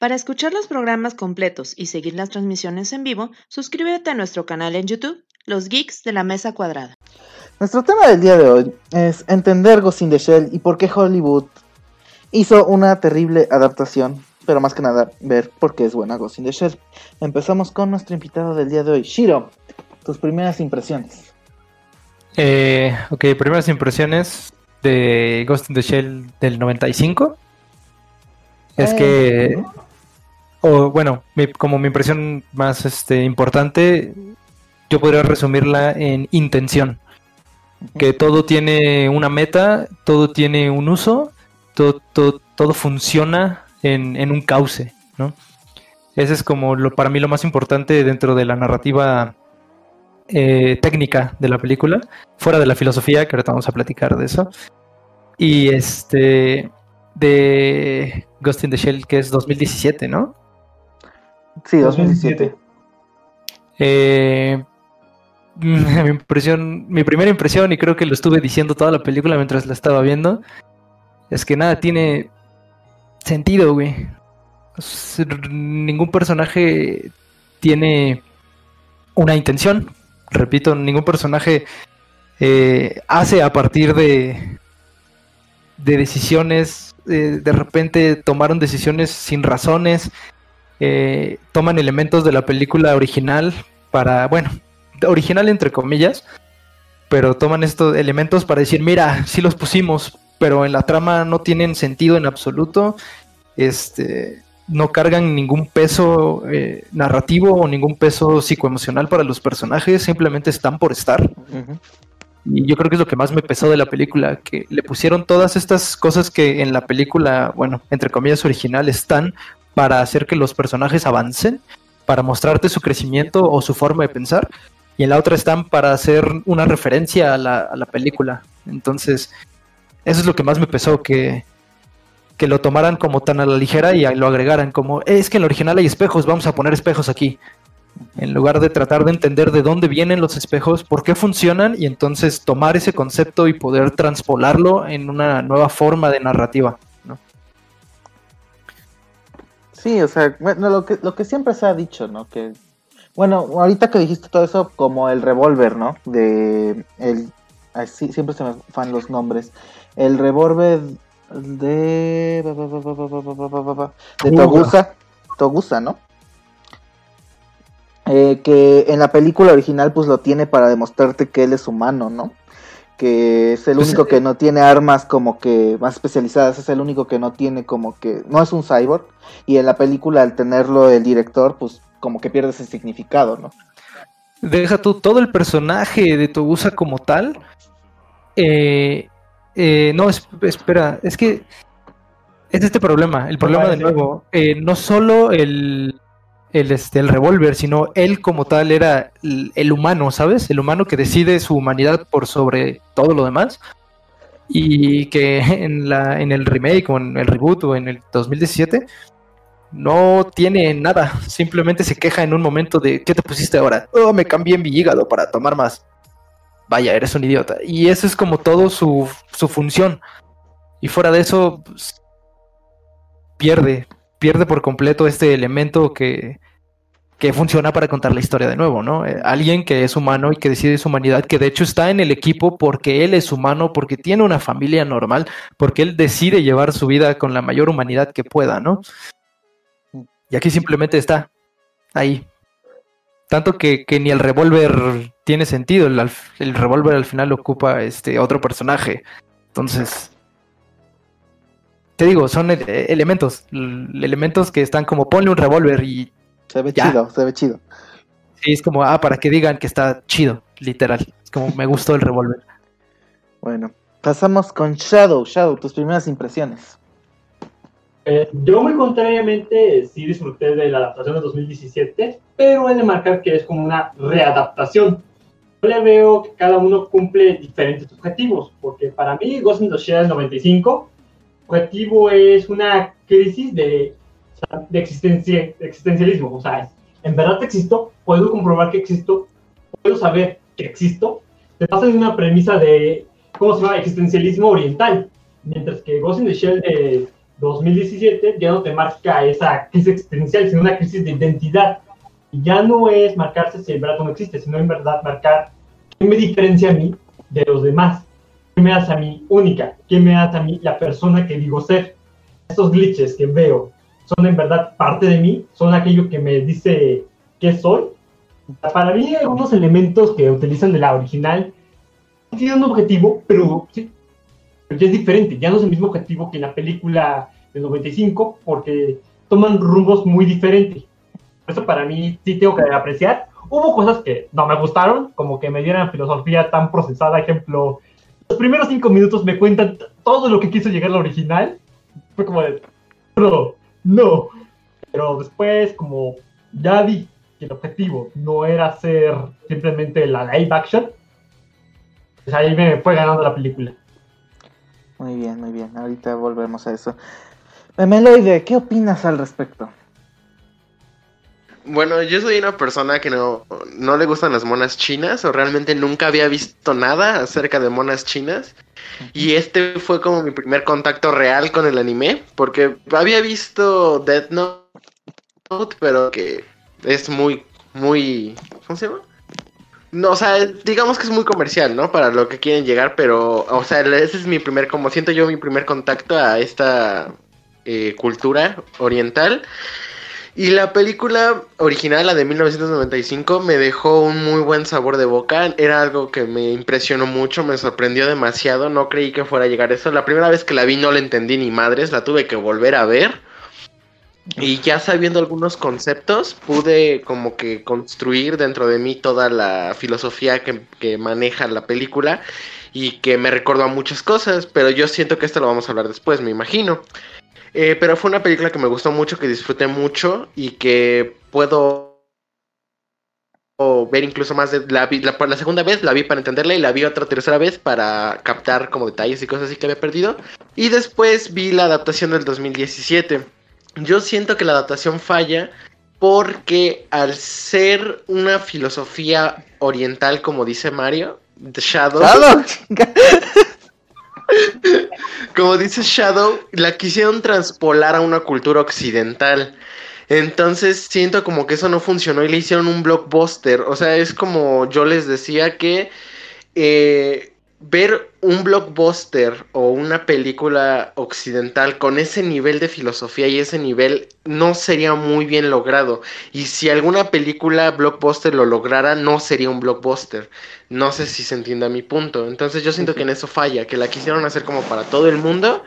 Para escuchar los programas completos y seguir las transmisiones en vivo, suscríbete a nuestro canal en YouTube, Los Geeks de la Mesa Cuadrada. Nuestro tema del día de hoy es entender Ghost in the Shell y por qué Hollywood hizo una terrible adaptación, pero más que nada ver por qué es buena Ghost in the Shell. Empezamos con nuestro invitado del día de hoy, Shiro. Tus primeras impresiones. Eh, ok, primeras impresiones de Ghost in the Shell del 95. Es que, o bueno, mi- como mi impresión más este, importante, yo podría resumirla en intención. Que todo tiene una meta, todo tiene un uso, todo, todo, todo funciona en, en un cauce, ¿no? Ese es como lo, para mí lo más importante dentro de la narrativa eh, técnica de la película, fuera de la filosofía, que ahorita vamos a platicar de eso. Y este de Ghost in the Shell, que es 2017, ¿no? Sí, 2017. Eh, mi impresión, mi primera impresión, y creo que lo estuve diciendo toda la película mientras la estaba viendo, es que nada tiene sentido, güey. Ningún personaje tiene una intención. Repito, ningún personaje eh, hace a partir de, de decisiones. eh, de repente tomaron decisiones sin razones. Eh, toman elementos de la película original para, bueno, original entre comillas, pero toman estos elementos para decir, mira, sí los pusimos, pero en la trama no tienen sentido en absoluto, este, no cargan ningún peso eh, narrativo o ningún peso psicoemocional para los personajes, simplemente están por estar. Y yo creo que es lo que más me pesó de la película, que le pusieron todas estas cosas que en la película, bueno, entre comillas original, están para hacer que los personajes avancen, para mostrarte su crecimiento o su forma de pensar, y en la otra están para hacer una referencia a la, película. Entonces, eso es lo que más me pesó, que, que lo tomaran como tan a la ligera y lo agregaran como, es que en el original hay espejos, vamos a poner espejos aquí. En lugar de tratar de entender de dónde vienen los espejos, por qué funcionan y entonces tomar ese concepto y poder transpolarlo en una nueva forma de narrativa. Sí, o sea, bueno, lo que, lo que siempre se ha dicho, ¿no? Que, bueno, ahorita que dijiste todo eso, como el revólver, ¿no? De, el, así, siempre se me fan los nombres. El revólver de, de Togusa, Togusa, ¿no? Que en la película original pues lo tiene para demostrarte que él es humano, ¿no? Que es el Pues, único que no tiene armas como que más especializadas, es el único que no tiene como que, no es un cyborg, y en la película al tenerlo el director pues como que pierde ese significado, ¿no? Deja tú todo el personaje de Togusa como tal. eh, eh, no, es- espera, es que es este problema. El problema de nuevo, eh, no solo el, el, este, el revólver, sino él como tal era el, el humano, ¿sabes? El humano que decide su humanidad por sobre todo lo demás. Y que en, la, en el remake o en el reboot o en el 2017 no tiene nada, simplemente se queja en un momento de ¿qué te pusiste ahora? Oh, me cambié mi hígado para tomar más. Vaya, eres un idiota. Y eso es como todo su, su función. Y fuera de eso, pues, pierde, pierde por completo este elemento que, que funciona para contar la historia de nuevo, ¿no? Eh, alguien que es humano y que decide su humanidad, que de hecho está en el equipo porque él es humano, porque tiene una familia normal, porque él decide llevar su vida con la mayor humanidad que pueda, ¿no? Y aquí simplemente está ahí. Tanto que, que ni el revólver tiene sentido. El, el revólver al final ocupa este otro personaje. Entonces. Te digo, son e- elementos. l- Elementos que están como ponle un revólver y Se ve Ya. chido, se ve chido. sí, es como, ah, para que digan que está chido, literal. Es como me gustó el revólver. Bueno, pasamos con Shadow. Shadow, tus primeras impresiones. Eh, yo muy contrariamente sí disfruté de la adaptación de 2017, pero he de marcar que es como una readaptación. Yo le veo que cada uno cumple diferentes objetivos, porque para mí Ghost in the Shell 95, objetivo es una crisis de, de, existencia, de existencialismo, o sea, en verdad existo, puedo comprobar que existo, puedo saber que existo, se pasa en una premisa de, ¿cómo se llama? Existencialismo oriental, mientras que Ghost in the Shell de 2017 ya no te marca esa crisis existencial, sino una crisis de identidad. Y ya no es marcarse si el verdad no existe, sino en verdad marcar qué me diferencia a mí de los demás, qué me hace a mí única, qué me hace a mí la persona que digo ser. Estos glitches que veo son en verdad parte de mí, son aquello que me dice qué soy. Para mí, algunos elementos que utilizan de la original tienen un objetivo, pero pero ya es diferente, ya no es el mismo objetivo que en la película del 95, porque toman rumbos muy diferentes. Eso para mí sí tengo que apreciar. Hubo cosas que no me gustaron, como que me dieran filosofía tan procesada, ejemplo, los primeros cinco minutos me cuentan todo lo que quiso llegar al original. Fue como de, no, no. Pero después, como ya vi que el objetivo no era hacer simplemente la live action, pues ahí me fue ganando la película. Muy bien, muy bien. Ahorita volvemos a eso. Memeloide, ¿qué opinas al respecto? Bueno, yo soy una persona que no, no le gustan las monas chinas o realmente nunca había visto nada acerca de monas chinas. Y este fue como mi primer contacto real con el anime, porque había visto Death Note, pero que es muy, muy... ¿Cómo se llama? No, o sea, digamos que es muy comercial, ¿no? Para lo que quieren llegar, pero, o sea, ese es mi primer, como siento yo, mi primer contacto a esta eh, cultura oriental. Y la película original, la de 1995, me dejó un muy buen sabor de boca. Era algo que me impresionó mucho, me sorprendió demasiado. No creí que fuera a llegar eso. La primera vez que la vi no la entendí ni madres, la tuve que volver a ver. Y ya sabiendo algunos conceptos, pude como que construir dentro de mí toda la filosofía que, maneja la película y que me recordó a muchas cosas, pero yo siento que esto lo vamos a hablar después, me imagino. Eh, pero fue una película que me gustó mucho, que disfruté mucho y que puedo ver incluso más de la, la, la segunda vez la vi para entenderla y la vi otra tercera vez para captar como detalles y cosas así que había perdido y después vi la adaptación del 2017 yo siento que la adaptación falla porque al ser una filosofía oriental, como dice Mario, Shadow. Shadow. como dice Shadow, la quisieron transpolar a una cultura occidental. Entonces siento como que eso no funcionó y le hicieron un blockbuster. O sea, es como yo les decía que eh, ver un blockbuster o una película occidental con ese nivel de filosofía y ese nivel no sería muy bien logrado. Y si alguna película blockbuster lo lograra, no sería un blockbuster. No sé si se entienda mi punto. Entonces yo siento que en eso falla, que la quisieron hacer como para todo el mundo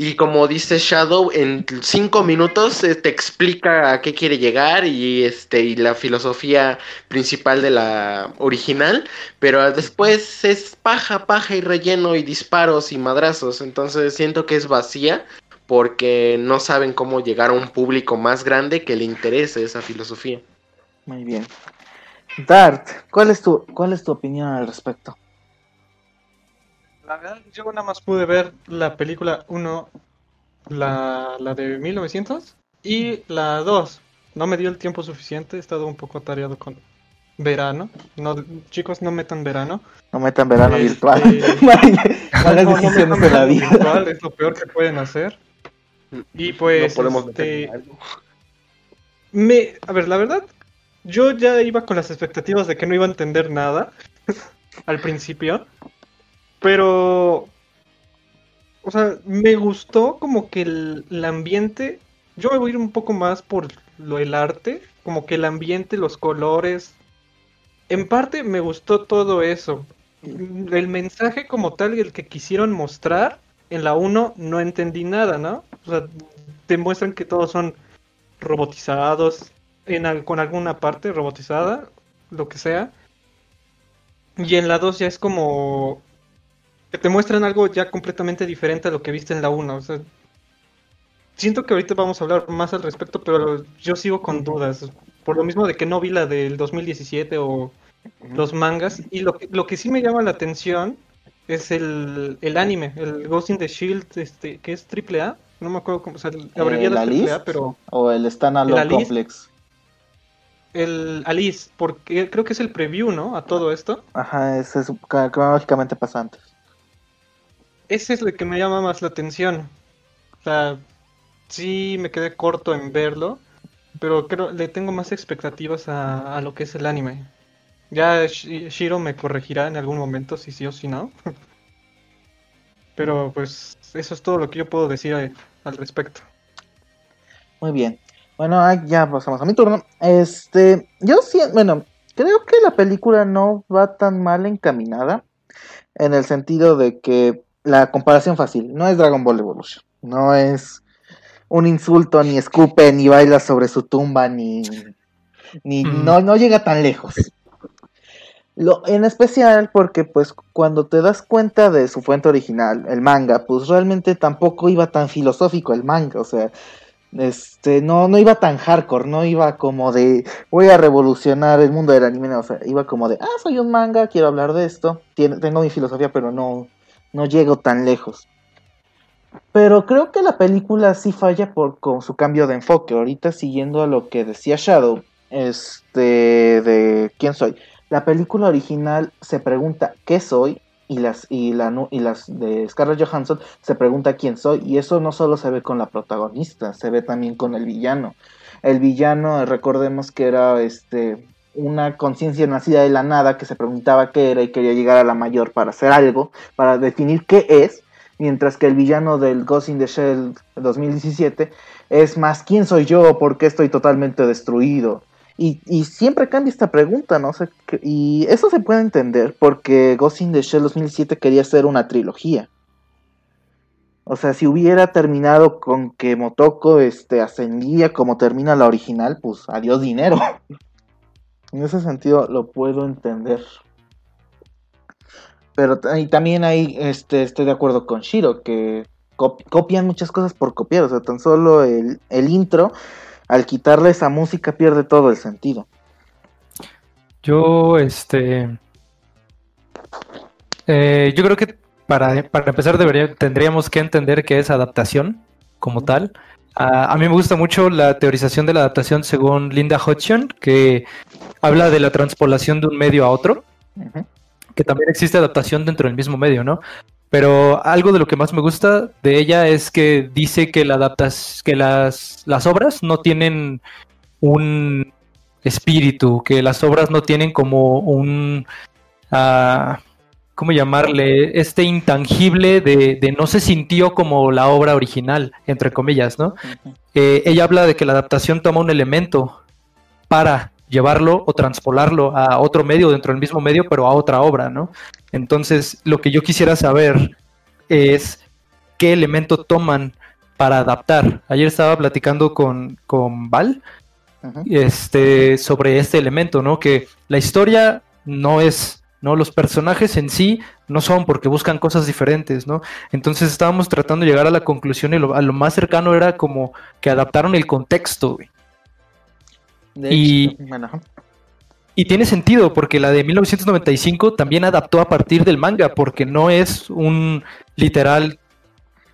y como dice Shadow, en cinco minutos eh, te explica a qué quiere llegar y este y la filosofía principal de la original, pero después es paja, paja y relleno y disparos y madrazos. Entonces siento que es vacía porque no saben cómo llegar a un público más grande que le interese esa filosofía. Muy bien. Dart, ¿cuál es tu, cuál es tu opinión al respecto? La verdad, yo nada más pude ver la película 1, la, la de 1900 y la 2. No me dio el tiempo suficiente, he estado un poco atareado con verano. No, chicos, no metan verano. No metan verano Este, virtual. Malas no, no decisiones metan de la verano vida. virtual, es lo peor que pueden hacer. Y pues, no podemos este, me, a ver, la verdad, yo ya iba con las expectativas de que no iba a entender nada al principio, pero, o sea, me gustó como que el, ambiente, yo me voy a ir un poco más por lo el arte, como que el ambiente, los colores, en parte me gustó todo eso. El mensaje como tal, el que quisieron mostrar en la 1 no entendí nada, ¿no? O sea, te muestran que todos son robotizados, en al- con alguna parte robotizada, lo que sea. Y en la 2 ya es como que te muestran algo ya completamente diferente a lo que viste en la 1. O sea, siento que ahorita vamos a hablar más al respecto, pero yo sigo con dudas. Por lo mismo de que no vi la del 2017 o los mangas. Y lo que, lo que sí me llama la atención es el, el anime, el Ghost in the Shield, este, que es AAA. No me acuerdo cómo, o sea, la abreviada ¿El es Alice? AAA, pero O el Standalone. Complex. el Alice, porque creo que es el preview, ¿no? A todo esto. Ajá, ese es ca- cronológicamente pasa antes. Ese es lo que me llama más la atención. O sea, sí me quedé corto en verlo, pero creo le tengo más expectativas a, a lo que es el anime. Ya Shi- Shiro me corregirá en algún momento si sí o si no. Pero pues eso es todo lo que yo puedo decir eh, al respecto. Muy bien. Bueno, ah, ya pasamos a mi turno. Este, yo sí, bueno, creo que la película no va tan mal encaminada en el sentido de que la comparación fácil no es Dragon Ball Evolution, no es un insulto ni escupe ni baila sobre su tumba ni ni Mm. no no llega tan lejos. Lo, en especial porque pues cuando te das cuenta de su fuente original, el manga, pues realmente tampoco iba tan filosófico el manga, o sea, este, no, no iba tan hardcore, no iba como de voy a revolucionar el mundo del anime, o sea, iba como de, ah, soy un manga, quiero hablar de esto, tengo mi filosofía, pero no, no llego tan lejos. Pero creo que la película sí falla por con su cambio de enfoque. Ahorita siguiendo a lo que decía Shadow, este, de quién soy. La película original se pregunta qué soy y las y la y las de Scarlett Johansson se pregunta quién soy y eso no solo se ve con la protagonista, se ve también con el villano. El villano, recordemos que era este una conciencia nacida de la nada que se preguntaba qué era y quería llegar a la mayor para hacer algo, para definir qué es, mientras que el villano del Ghost in the Shell 2017 es más quién soy yo, por qué estoy totalmente destruido. Y, y siempre cambia esta pregunta, ¿no? Y eso se puede entender porque Ghost in the Shell 2007 quería ser una trilogía. O sea, si hubiera terminado con que Motoko este, ascendía como termina la original, pues adiós dinero. En ese sentido lo puedo entender. Pero y también ahí este, estoy de acuerdo con Shiro, que cop- copian muchas cosas por copiar. O sea, tan solo el, el intro, al quitarle esa música, pierde todo el sentido. Yo, este. eh, yo creo que para, para empezar debería, tendríamos que entender qué es adaptación como tal. Ah, a mí me gusta mucho la teorización de la adaptación según Linda Hodgson, que habla de la transpolación de un medio a otro, que también existe adaptación dentro del mismo medio, ¿no? Pero algo de lo que más me gusta de ella es que dice que, la adaptas, que las, las obras no tienen un espíritu, que las obras no tienen como un, ah, ¿cómo llamarle? Este intangible de, de no se sintió como la obra original, entre comillas, ¿no? Eh, ella habla de que la adaptación toma un elemento para llevarlo o transpolarlo a otro medio dentro del mismo medio, pero a otra obra, ¿no? Entonces, lo que yo quisiera saber es qué elemento toman para adaptar. Ayer estaba platicando con, con Val este, sobre este elemento, ¿no? Que la historia no es, ¿no? Los personajes en sí no son porque buscan cosas diferentes, ¿no? Entonces estábamos tratando de llegar a la conclusión y lo, a lo más cercano era como que adaptaron el contexto, güey. De Y- hecho, bueno, ajá. Y tiene sentido, porque la de 1995 también adaptó a partir del manga, porque no es un literal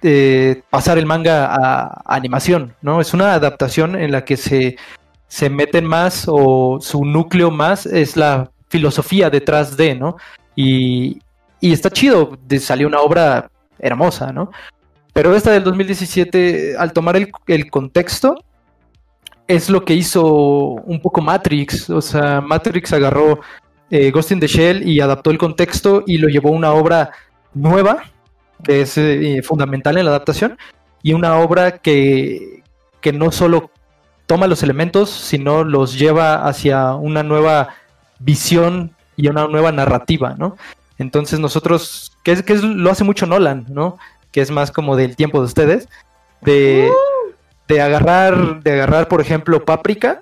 eh, pasar el manga a, a animación, ¿no? Es una adaptación en la que se, se meten más o su núcleo más es la filosofía detrás de, ¿no? Y, y está chido, salió una obra hermosa, ¿no? Pero esta del 2017, al tomar el, el contexto, es lo que hizo un poco Matrix. O sea, Matrix agarró eh, Ghost in the Shell y adaptó el contexto y lo llevó a una obra nueva, que es eh, fundamental en la adaptación, y una obra que, que no solo toma los elementos, sino los lleva hacia una nueva visión y una nueva narrativa, ¿no? Entonces nosotros, que es, que es- lo hace mucho Nolan, ¿no? Que es más como del tiempo de ustedes, de, de agarrar, de agarrar, por ejemplo, Páprica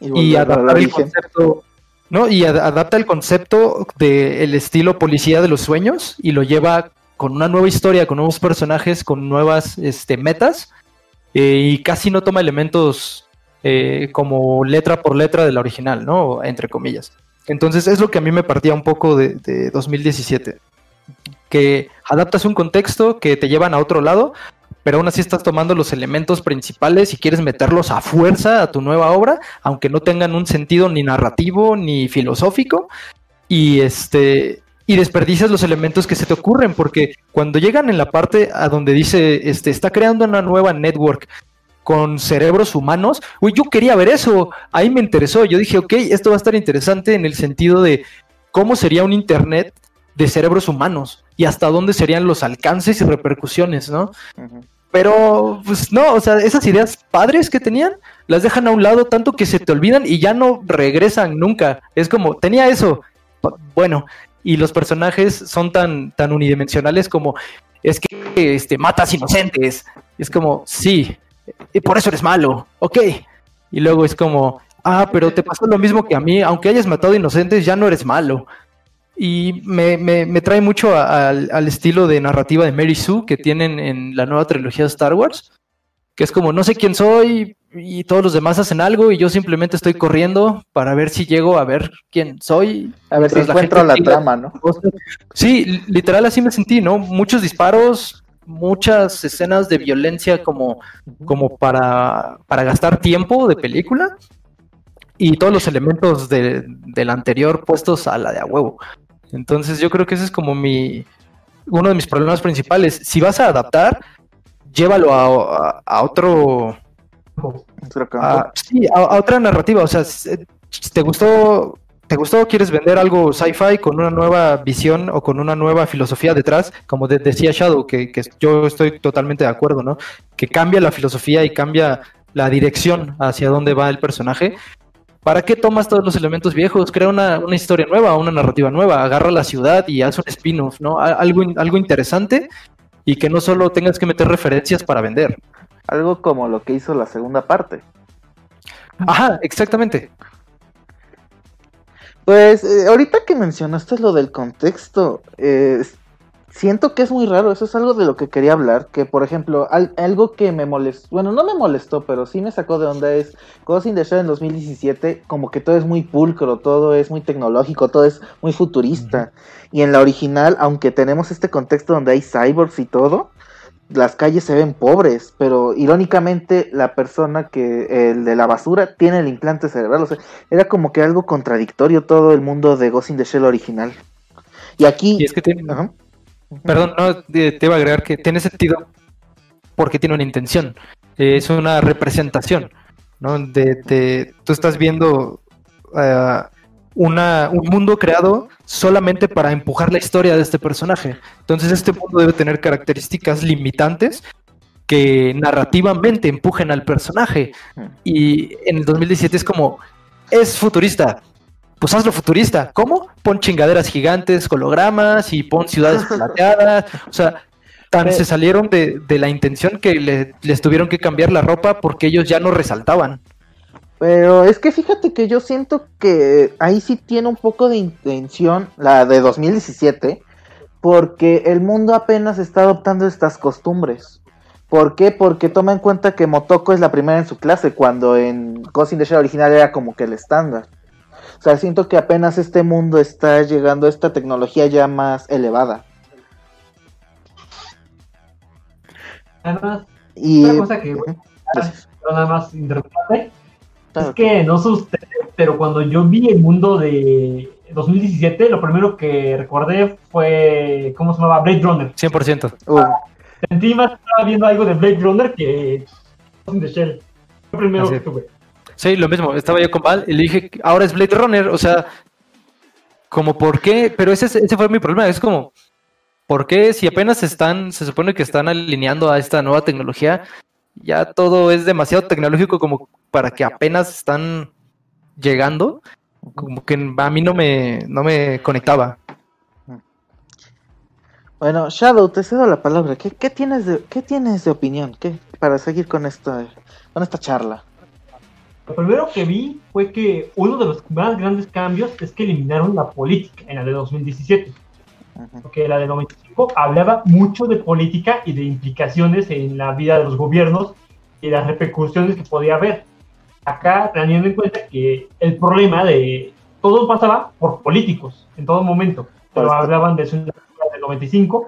y adaptar el concepto, ¿no? Y ad- adapta el concepto del estilo policía de los sueños y lo lleva con una nueva historia, con nuevos personajes, con nuevas este, metas eh, y casi no toma elementos eh, como letra por letra de la original, ¿no? Entre comillas. Entonces es lo que a mí me partía un poco de, de 2017. Que adaptas un contexto que te llevan a otro lado, pero aún así estás tomando los elementos principales y quieres meterlos a fuerza a tu nueva obra, aunque no tengan un sentido ni narrativo ni filosófico. Y este y desperdicias los elementos que se te ocurren, porque cuando llegan en la parte a donde dice, este, está creando una nueva network con cerebros humanos, uy, yo quería ver eso, ahí me interesó, yo dije, ok, esto va a estar interesante en el sentido de cómo sería un Internet de cerebros humanos y hasta dónde serían los alcances y repercusiones, ¿no? Pero, pues no, o sea, esas ideas padres que tenían, las dejan a un lado tanto que se te olvidan y ya no regresan nunca. Es como, tenía eso, bueno, y los personajes son tan, tan unidimensionales como, es que este, matas inocentes. Es como, sí, y por eso eres malo, ok. Y luego es como, ah, pero te pasó lo mismo que a mí, aunque hayas matado inocentes, ya no eres malo. Y me, me- me trae mucho a- al, al estilo de narrativa de Mary Sue que tienen en la nueva trilogía de Star Wars, que es como no sé quién soy y todos los demás hacen algo y yo simplemente estoy corriendo para ver si llego a ver quién soy. A ver si la encuentro la siga trama, ¿no? Sí, li- literal así me sentí, ¿no? Muchos disparos, muchas escenas de violencia como, como para, para gastar tiempo de película y todos los elementos de, del anterior puestos a la de a huevo. Entonces yo creo que ese es como mi uno de mis problemas principales. Si vas a adaptar, llévalo a, a- a otro a, sí, a, otra narrativa. O sea, si te gustó, te gustó, quieres vender algo sci-fi con una nueva visión o con una nueva filosofía detrás, como de- decía Shadow, que, que yo estoy totalmente de acuerdo, ¿no? Que cambia la filosofía y cambia la dirección hacia dónde va el personaje. ¿Para qué tomas todos los elementos viejos? Crea una, una historia nueva, una narrativa nueva, agarra la ciudad y haz un spin-off, ¿no? Algo, algo interesante y que no solo tengas que meter referencias para vender. Algo como lo que hizo la segunda parte. Ajá, exactamente. Pues eh, ahorita que mencionaste lo del contexto, eh, siento que es muy raro, eso es algo de lo que quería hablar, que por ejemplo, al- algo que me molestó, bueno, no me molestó, pero sí me sacó de onda es Ghost in the Shell en 2017, como que todo es muy pulcro, todo es muy tecnológico, todo es muy futurista. Y en la original, aunque tenemos este contexto donde hay cyborgs y todo, las calles se ven pobres, pero irónicamente la persona que, el de la basura, tiene el implante cerebral, o sea, era como que algo contradictorio todo el mundo de Ghost in the Shell original. Y aquí... Y es que tiene, Ajá. Perdón, no, te, iba a agregar que tiene sentido porque tiene una intención. Eh, es una representación, ¿no? De, de- tú estás viendo eh, una, un mundo creado solamente para empujar la historia de este personaje. Entonces este mundo debe tener características limitantes que narrativamente empujen al personaje. Y en el 2017 es como, es futurista. Pues hazlo futurista. ¿Cómo? Pon chingaderas gigantes, hologramas y pon ciudades plateadas. O sea, tan Pero- se salieron de, de la intención que le- les tuvieron que cambiar la ropa porque ellos ya no resaltaban. Pero es que fíjate que yo siento que ahí sí tiene un poco de intención la de 2017, porque el mundo apenas está adoptando estas costumbres. ¿Por qué? Porque toma en cuenta que Motoko es la primera en su clase, cuando en Ghost in the Shell original era como que el estándar. O sea, siento que apenas este mundo está llegando a esta tecnología ya más elevada. Además, Y Otra cosa que- pero nada más Claro. es que no sé ustedes, pero cuando yo vi el mundo de 2017, lo primero que recordé fue, ¿cómo se llamaba? Blade Runner. 100%. Uh, Sentí más que estaba viendo algo de Blade Runner que the Shell. Fue lo primero Así que tuve. Sí, lo mismo. Estaba yo con Val y le dije, ahora es Blade Runner. O sea, como por qué, pero ese, ese fue mi problema. Es como, ¿por qué si apenas están, se supone que están alineando a esta nueva tecnología, ya todo es demasiado tecnológico como para que apenas están llegando? Como que a mí no me, no me conectaba. Bueno, Shadow, te cedo la palabra. ¿Qué, qué tienes de qué tienes de opinión? ¿Qué para seguir con esta con esta charla? Lo primero que vi fue que uno de los más grandes cambios es que eliminaron la política en la de 2017. Porque la de 95 hablaba mucho de política y de implicaciones en la vida de los gobiernos y las repercusiones que podía haber. Acá teniendo en cuenta que el problema de todo pasaba por políticos en todo momento, pero esto. hablaban de eso en la del 95.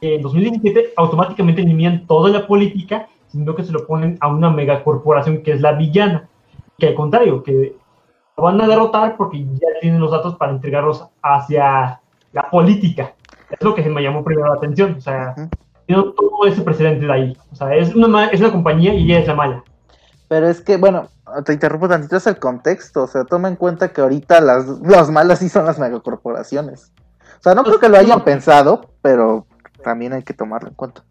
En 2017 automáticamente eliminan toda la política, sino que se lo ponen a una megacorporación que es la villana. Que al contrario, que lo van a derrotar porque ya tienen los datos para entregarlos hacia la política. Es lo que me llamó primero la atención. O sea, tiene todo ese precedente de ahí. O sea, es una, es una compañía y ella es la mala. Pero es que, bueno, te interrumpo tantito, es el contexto. O sea, toma en cuenta que ahorita las, las malas sí son las megacorporaciones. O sea, no creo que lo hayan pensado, pero también hay que tomarlo en cuenta.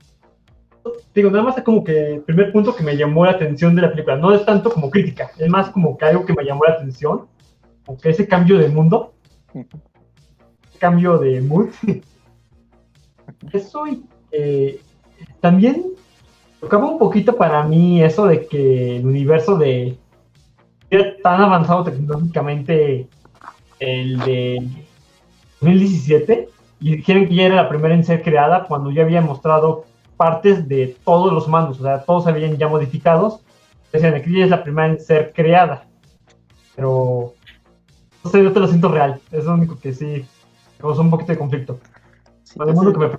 Digo, nada más es como que el primer punto que me llamó la atención de la película. No es tanto como crítica, es más como que algo que me llamó la atención. Como que ese cambio de mundo. Cambio de mood. Eso y eh, también tocaba un poquito para mí eso de que el universo de era tan avanzado tecnológicamente el de 2017 y dijeron que ya era la primera en ser creada cuando ya había mostrado partes de todos los mandos, o sea, todos se habían ya modificados. Decían, aquí ya es la primera en ser creada. Pero no sé, yo te lo siento real. Es lo único que sí causó un poquito de conflicto. Sí, sí. mundo que me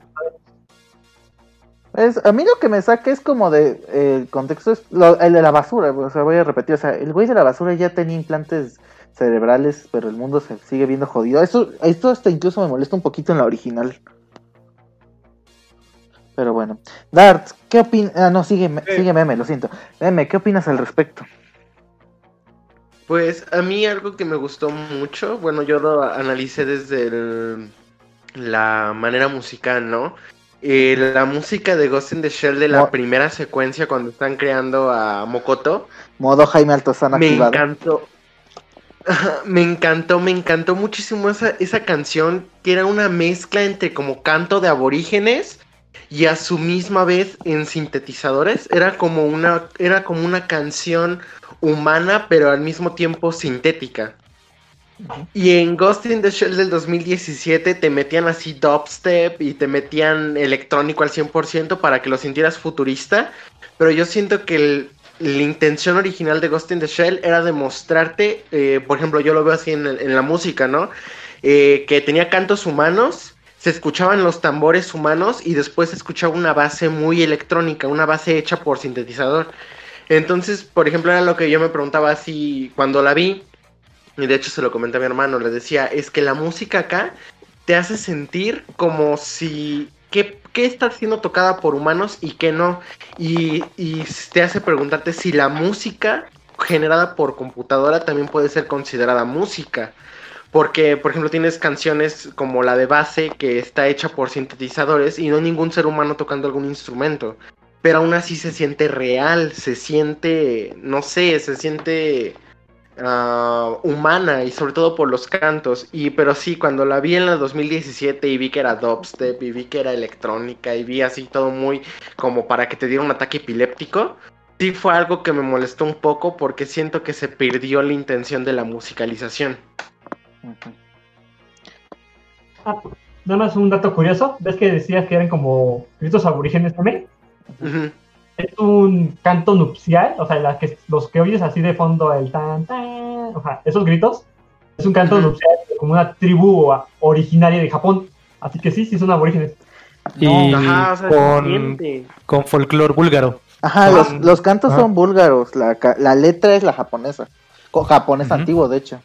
Es, a mí lo que me saca es como de eh, el contexto es lo- el de la basura, o sea, voy a repetir, o sea, el güey de la basura ya tenía implantes cerebrales, pero el mundo se sigue viendo jodido. Eso, esto hasta incluso me molesta un poquito en la original. Pero bueno. Dart, ¿qué opinas? Ah, no, sigue, sigue Meme, lo siento. Meme, ¿qué opinas al respecto? Pues a mí algo que me gustó mucho, bueno, yo lo analicé desde el- la manera musical, ¿no? Eh, la música de Ghost in the Shell de la Mo- primera secuencia cuando están creando a Mokoto, Modo Jaime Altozano me activado. encantó. Me encantó, me encantó muchísimo esa, esa canción que era una mezcla entre como canto de aborígenes y a su misma vez en sintetizadores. Era como una, era como una canción humana pero al mismo tiempo sintética. Y en Ghost in the Shell del 2017 te metían así dubstep y te metían electrónico al 100% para que lo sintieras futurista. Pero yo siento que el- la intención original de Ghost in the Shell era demostrarte, eh, por ejemplo, yo lo veo así en la música, ¿no? Eh, que tenía cantos humanos, se escuchaban los tambores humanos y después se escuchaba una base muy electrónica, una base hecha por sintetizador. Entonces, por ejemplo, era lo que yo me preguntaba así cuando la vi, y de hecho se lo comenté a mi hermano, le decía, es que la música acá te hace sentir como si... ¿Qué, está siendo tocada por humanos y qué no? Y, y te hace preguntarte si la música generada por computadora también puede ser considerada música. Porque, por ejemplo, tienes canciones como la de base que está hecha por sintetizadores y no hay ningún ser humano tocando algún instrumento. Pero aún así se siente real, se siente, no sé, se siente ah, humana y sobre todo por los cantos. Y pero sí, cuando la vi en la 2017 y vi que era dubstep y vi que era electrónica y vi así todo muy como para que te diera un ataque epiléptico, sí fue algo que me molestó un poco porque siento que se perdió la intención de la musicalización. Ah, nada más un dato curioso. ¿Ves que decías que eran como gritos aborígenes también? Es un canto nupcial, o sea, la que, los que oyes así de fondo, el tan, tan, o sea, esos gritos, es un canto nupcial como una tribu originaria de Japón. Así que sí, sí son aborígenes. Y Ajá, o sea, se con, con folclore búlgaro. Ajá, los, los cantos son búlgaros, la, ca- la letra es la japonesa. Co- japonés antiguo, de hecho.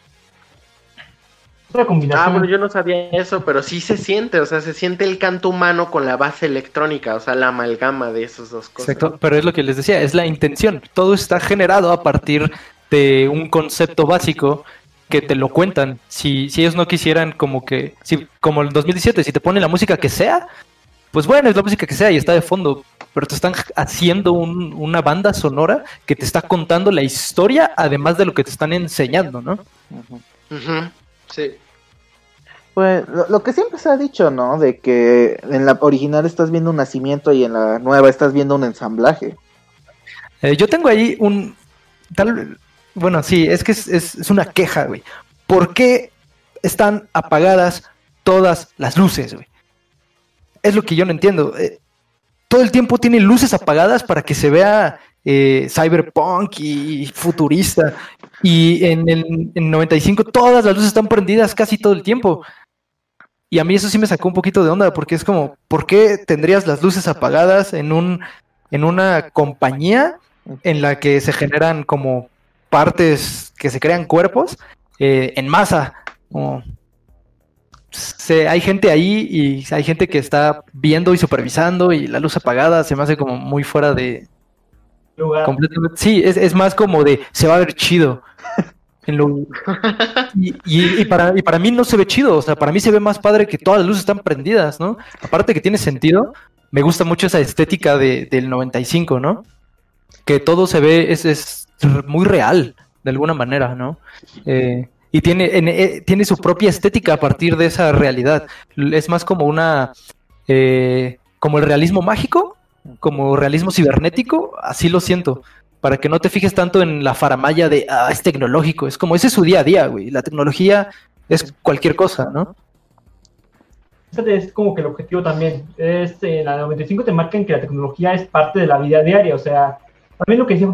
Una Ah, bueno, yo no sabía eso, pero sí se siente, o sea, se siente el canto humano con la base electrónica, o sea, la amalgama de esas dos cosas. Exacto, pero es lo que les decía, es la intención. Todo está generado a partir de un concepto básico que te lo cuentan. Si, si ellos no quisieran como que, si, como el 2017, si te ponen la música que sea, pues bueno, es la música que sea y está de fondo, pero te están haciendo un- una banda sonora que te está contando la historia, además de lo que te están enseñando, ¿no? Ujú, Sí. Pues lo, que siempre se ha dicho, ¿no? De que en la original estás viendo un nacimiento y en la nueva estás viendo un ensamblaje. Eh, yo tengo ahí un. Tal, bueno, sí, es que es, es- una queja, güey. ¿Por qué están apagadas todas las luces, güey? Es lo que yo no entiendo. Eh, todo el tiempo tienen luces apagadas para que se vea eh, cyberpunk y futurista. Y en el en 95 todas las luces están prendidas casi todo el tiempo. Y a mí eso sí me sacó un poquito de onda, porque es como, ¿por qué tendrías las luces apagadas en un en una compañía en la que se generan como partes que se crean cuerpos eh, en masa? Como- se, hay gente ahí y hay gente que está viendo y supervisando y la luz apagada se me hace como muy fuera de... Lugar. completamente- sí, es, es más como de se va a ver chido. Y, para, y para mí no se ve chido, o sea, para mí se ve más padre que todas las luces están prendidas, ¿no? Aparte que tiene sentido, me gusta mucho esa estética de- del 95, ¿no? Que todo se ve, es, muy real, de alguna manera, ¿no? Eh, y eh, tiene su propia estética a partir de esa realidad. Es más como una, eh, como el realismo mágico, como realismo cibernético, así lo siento. Para que no te fijes tanto en la faramaya de, ah, es tecnológico. Es como, ese es su día a día, güey. La tecnología es cualquier cosa, ¿no? Es como que el objetivo también. Es, en la 95 te marcan que la tecnología es parte de la vida diaria. O sea, también lo que decía,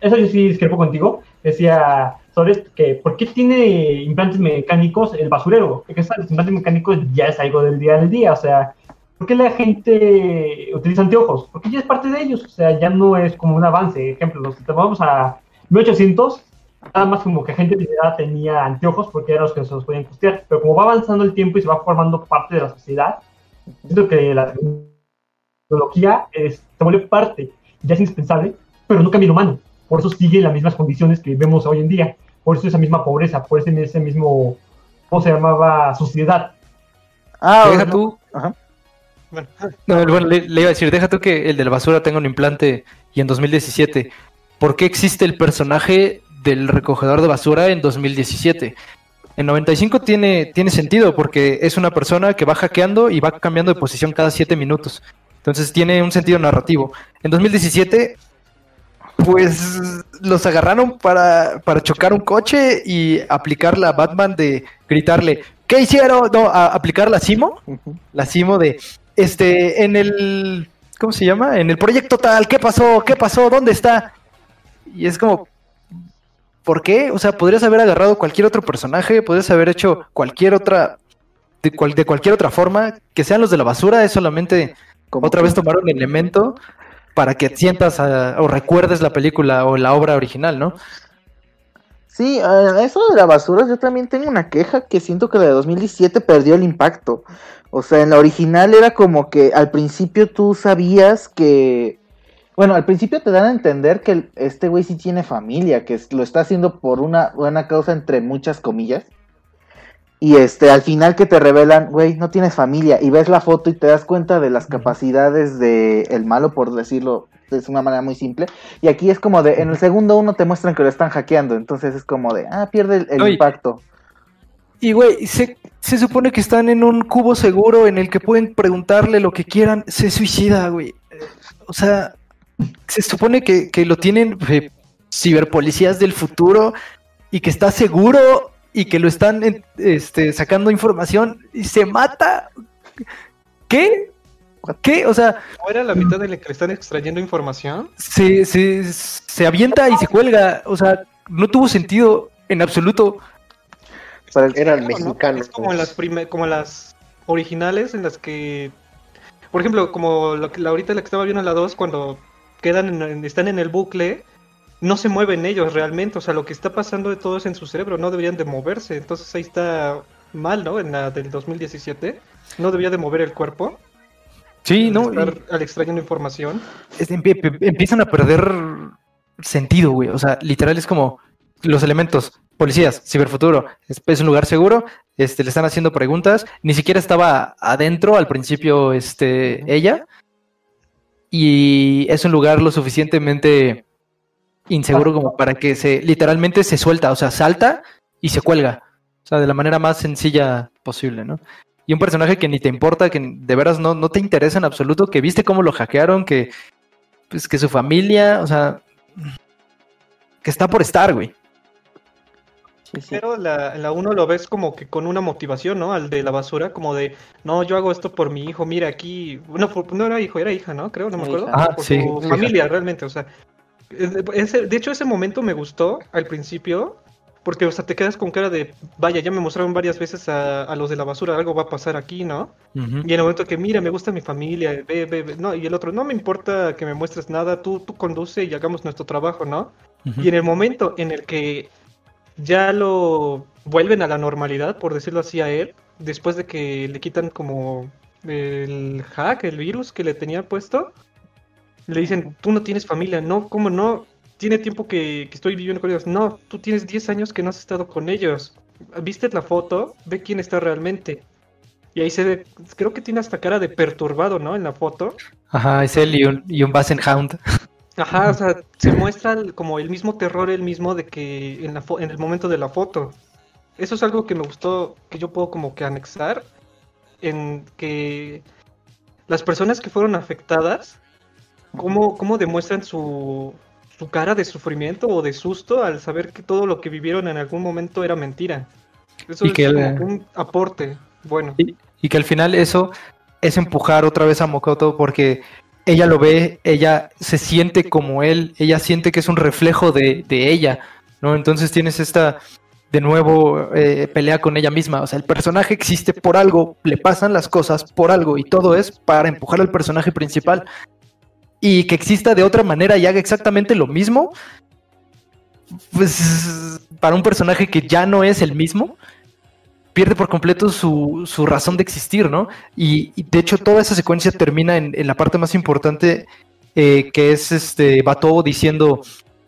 eso yo sí discrepo contigo, decía sobre que ¿por qué tiene implantes mecánicos el basurero? Porque esos implantes mecánicos ya es algo del día al día. O sea, ¿por qué la gente utiliza anteojos? Porque ya es parte de ellos. O sea, ya no es como un avance. Ejemplo, los que vamos a 1800, nada más como que gente de edad tenía anteojos porque eran los que se los podían costear. Pero como va avanzando el tiempo y se va formando parte de la sociedad, siento que la tecnología es- se vuelve parte, ya es indispensable, pero no cambia el humano. Por eso sigue en las mismas condiciones que vemos hoy en día. Por eso esa misma pobreza, por ese, ese mismo, ¿cómo se llamaba? Sociedad. Ah, Deja tú, Ajá. Bueno, No, bueno, le, le iba a decir, deja tú que el de la basura tenga un implante y en 2017. ¿Por qué existe el personaje del recogedor de basura en 2017? En 95 tiene, tiene sentido porque es una persona que va hackeando y va cambiando de posición cada 7 minutos. Entonces tiene un sentido narrativo. En 2017, pues los agarraron para, para chocar un coche y aplicar la Batman de gritarle, ¿qué hicieron? No, a- aplicar la Simo la Simo de este en el ¿cómo se llama? En el proyecto tal, ¿qué pasó? ¿Qué pasó? ¿Dónde está? Y es como ¿por qué? O sea, podrías haber agarrado cualquier otro personaje, podrías haber hecho cualquier otra de, cual- de cualquier otra forma, que sean los de la basura, es solamente Como otra vez tomar un elemento para que sientas ah, o recuerdes la película o la obra original, ¿no? Sí, eso de la basura, yo también tengo una queja que siento que la de 2017 perdió el impacto. O sea, en la original era como que al principio tú sabías que... Bueno, al principio te dan a entender que este güey sí tiene familia, que lo está haciendo por una buena causa entre muchas comillas. Y este, al final que te revelan, güey, no tienes familia, y ves la foto y te das cuenta de las capacidades de el malo, por decirlo de una manera muy simple. Y aquí es como de, en el segundo uno te muestran que lo están hackeando, entonces es como de, ah, pierde el, impacto. Y güey, se, se supone que están en un cubo seguro en el que pueden preguntarle lo que quieran. Se suicida, güey. O sea, se supone que, que lo tienen eh, ciberpolicías del futuro y que está seguro y que lo están este, sacando información y se mata. ¿Qué? ¿Qué? O sea, ¿no era la mitad de la que le están extrayendo información? se, se, se avienta y se cuelga. O sea, no tuvo sentido en absoluto. Para el- Eran ¿no? mexicanos. Es como las prime- como las originales en las que, por ejemplo, como lo que, la, ahorita la que estaba viendo en la 2, cuando quedan en- en- están en el bucle, no se mueven ellos realmente, o sea, lo que está pasando de todo es en su cerebro, no deberían de moverse, entonces ahí está mal, ¿no? En la del 2017, no debía de mover el cuerpo, Sí, al ¿no? estar al extrayendo información. es- empie- empie- empiezan a perder sentido, güey. O sea, literal es como los elementos, policías, ciberfuturo, es, un lugar seguro, este, le están haciendo preguntas, ni siquiera estaba adentro al principio, este, ella, y es un lugar lo suficientemente inseguro como para que se, literalmente se suelta, o sea, salta y se cuelga, o sea, de la manera más sencilla posible, ¿no? Y un personaje que ni te importa, que de veras no, no te interesa en absoluto, que viste cómo lo hackearon, que pues que su familia, o sea, que está por estar, güey. Sí, sí. Pero la, la uno lo ves como que con una motivación, ¿no? Al de la basura, como de, no, yo hago esto por mi hijo, mira aquí, no, por- no era hijo, era hija, ¿no? Creo, no me acuerdo. Ah, por sí, su familia, realmente, o sea. es- ese- de hecho, ese momento me gustó al principio, porque, o sea, te quedas con cara de, vaya, ya me mostraron varias veces a, a los de la basura, algo va a pasar aquí, ¿no? Y en el momento que, mira, me gusta mi familia, ve, ve, ve", no, y el otro, no me importa que me muestres nada, tú, tú conduce y hagamos nuestro trabajo, ¿no? Y en el momento en el que ya lo vuelven a la normalidad, por decirlo así a él, después de que le quitan como el hack, el virus que le tenía puesto, le dicen, tú no tienes familia, no, ¿cómo no? Tiene tiempo que, que estoy viviendo con ellos. No, tú tienes 10 años que no has estado con ellos. ¿Viste la foto? Ve quién está realmente. Y ahí se ve, creo que tiene hasta cara de perturbado, ¿no? En la foto. Ajá, es él y un, y un Bassenhound. Ajá, o sea, se muestra como el mismo terror, el mismo de que en, la fo- en el momento de la foto. Eso es algo que me gustó, que yo puedo como que anexar, en que las personas que fueron afectadas, cómo, cómo demuestran su, su cara de sufrimiento o de susto al saber que todo lo que vivieron en algún momento era mentira. Eso Y es que como el- que un aporte. Bueno, Y, y que al final eso es empujar otra vez a Mokoto porque ella lo ve, ella se siente como él, ella siente que es un reflejo de, de ella, ¿no? Entonces tienes esta, de nuevo, eh, pelea con ella misma. O sea, el personaje existe por algo, le pasan las cosas por algo y todo es para empujar al personaje principal. Y que exista de otra manera y haga exactamente lo mismo, pues para un personaje que ya no es el mismo, pierde por completo su, su razón de existir, ¿no? Y, y de hecho toda esa secuencia termina en, en la parte más importante, eh, que es este Bato diciendo,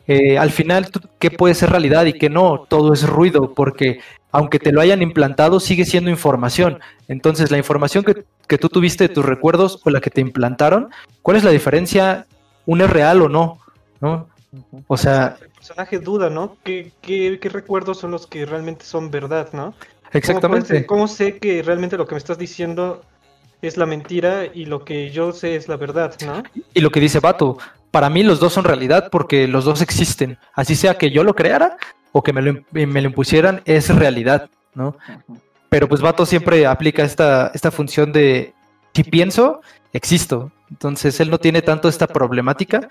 eh, al final, ¿qué puede ser realidad y qué no? Todo es ruido, porque aunque te lo hayan implantado, sigue siendo información. Entonces, la información que, que tú tuviste de tus recuerdos o la que te implantaron, ¿cuál es la diferencia? ¿Un es real o no? ¿No? O sea, el personaje duda, ¿no? ¿Qué, qué, qué recuerdos son los que realmente son verdad, ¿no? ¿Cómo, exactamente. cómo sé que realmente lo que me estás diciendo es la mentira y lo que yo sé es la verdad, ¿no? Y lo que dice Bato, para mí los dos son realidad porque los dos existen. Así sea que yo lo creara o que me lo, me lo impusieran, es realidad, ¿no? Pero pues Bato siempre aplica esta, esta función de si pienso, existo. Entonces él no tiene tanto esta problemática,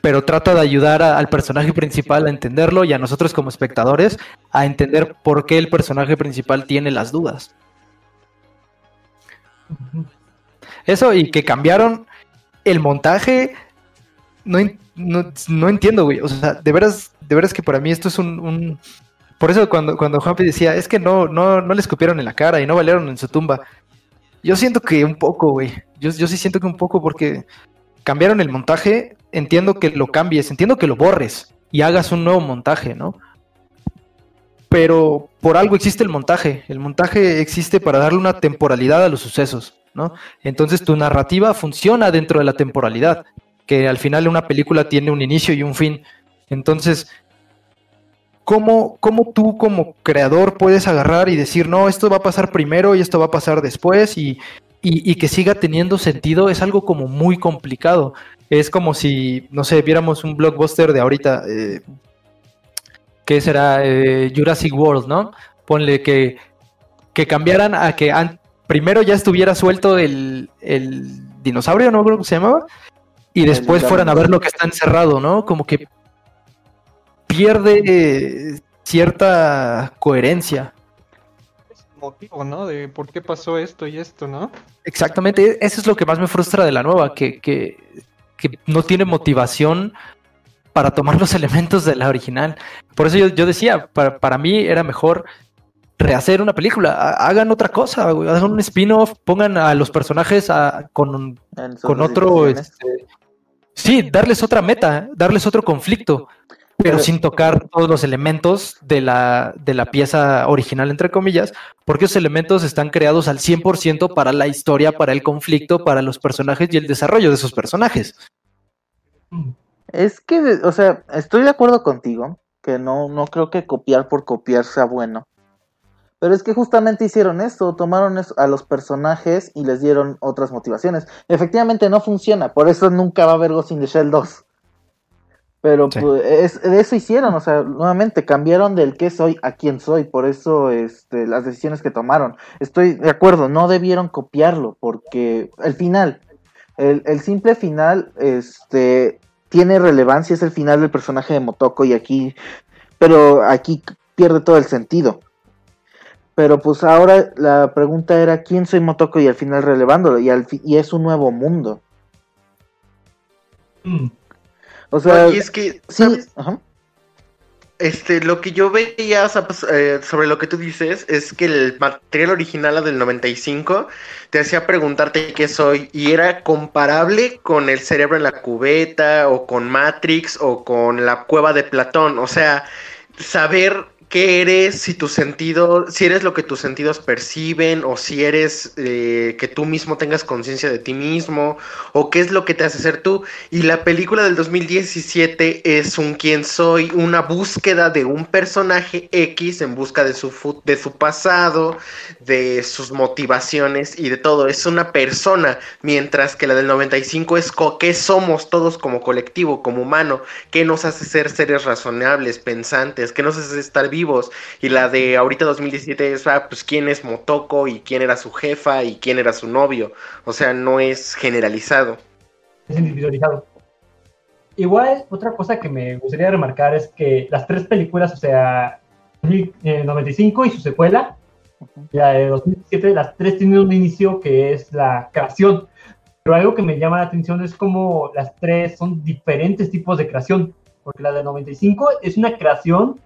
pero trata de ayudar al personaje principal a entenderlo y a nosotros como espectadores a entender por qué el personaje principal tiene las dudas. Eso y que cambiaron el montaje. No, no, no entiendo, güey. O sea, de veras, de veras que para mí esto es un. un- Por eso cuando, cuando Juanpi decía, es que no, no, no le escupieron en la cara y no valieron en su tumba. Yo siento que un poco, güey. Yo, yo sí siento que un poco porque cambiaron el montaje. Entiendo que lo cambies, entiendo que lo borres y hagas un nuevo montaje, ¿no? Pero por algo existe el montaje. El montaje existe para darle una temporalidad a los sucesos, ¿no? Entonces tu narrativa funciona dentro de la temporalidad, que al final una película tiene un inicio y un fin. Entonces, ¿cómo, cómo tú como creador puedes agarrar y decir, no, esto va a pasar primero y esto va a pasar después y, y- y que siga teniendo sentido? Es algo como muy complicado. Es como si, no sé, viéramos un blockbuster de ahorita, eh, que será Eh, Jurassic World, ¿no? Ponle que, que cambiaran a que an- primero ya estuviera suelto el, el dinosaurio, ¿no? Creo que se llamaba. Y después fueran a ver lo que está encerrado, ¿no? Como que pierde eh, cierta coherencia. Es el motivo, ¿no? De por qué pasó esto y esto, ¿no? Exactamente, eso es lo que más me frustra de la nueva, que, que, que no tiene motivación para tomar los elementos de la original. Por eso yo, yo decía, para, para mí era mejor rehacer una película, ha- hagan otra cosa, güey, hagan un spin-off, pongan a los personajes a- con, con otro, este, sí, darles otra meta, darles otro conflicto, pero sin tocar todos los elementos de la, de la pieza original, entre comillas, porque esos elementos están creados al 100% para la historia, para el conflicto, para los personajes y el desarrollo de esos personajes. Es que, o sea, estoy de acuerdo contigo, que no, no creo que copiar por copiar sea bueno. Pero es que justamente hicieron esto, tomaron eso- a los personajes y les dieron otras motivaciones. Efectivamente no funciona, por eso nunca va a haber Ghost in the Shell 2. Pero Sí. pues, es, de eso hicieron, o sea, nuevamente cambiaron del qué soy a quién soy, por eso este, las decisiones que tomaron. Estoy de acuerdo, no debieron copiarlo, porque el final, el, el simple final, este, tiene relevancia, es el final del personaje de Motoko y aquí, pero aquí pierde todo el sentido. Pero pues ahora la pregunta era quién soy Motoko y al final relevándolo y, al fi- y es un nuevo mundo. Mm. O sea, y es que, sí, ¿sabes? ajá. este, lo que yo veía o sea, pues, eh, sobre lo que tú dices es que el material original del 95 te hacía preguntarte qué soy y era comparable con el cerebro en la cubeta o con Matrix o con la cueva de Platón. O sea, saber qué eres, si tu sentido, si eres lo que tus sentidos perciben, o si eres eh, que tú mismo tengas conciencia de ti mismo, o qué es lo que te hace ser tú. Y la película del 2017 es un quién soy, una búsqueda de un personaje X en busca de su, de su pasado, de sus motivaciones y de todo. Es una persona, mientras que la del 95 es qué somos todos como colectivo, como humano, qué nos hace ser seres razonables, pensantes, qué nos hace estar vivos vivos. Y la de ahorita 2017 es, ah, pues quién es Motoko y quién era su jefa y quién era su novio. O sea, no es generalizado. Es individualizado. Igual, otra cosa que me gustaría remarcar es que las tres películas, o sea, 95 y su secuela, ya de 2017, las tres tienen un inicio que es la creación. Pero algo que me llama la atención es como las tres son diferentes tipos de creación. Porque la de 95 es una creación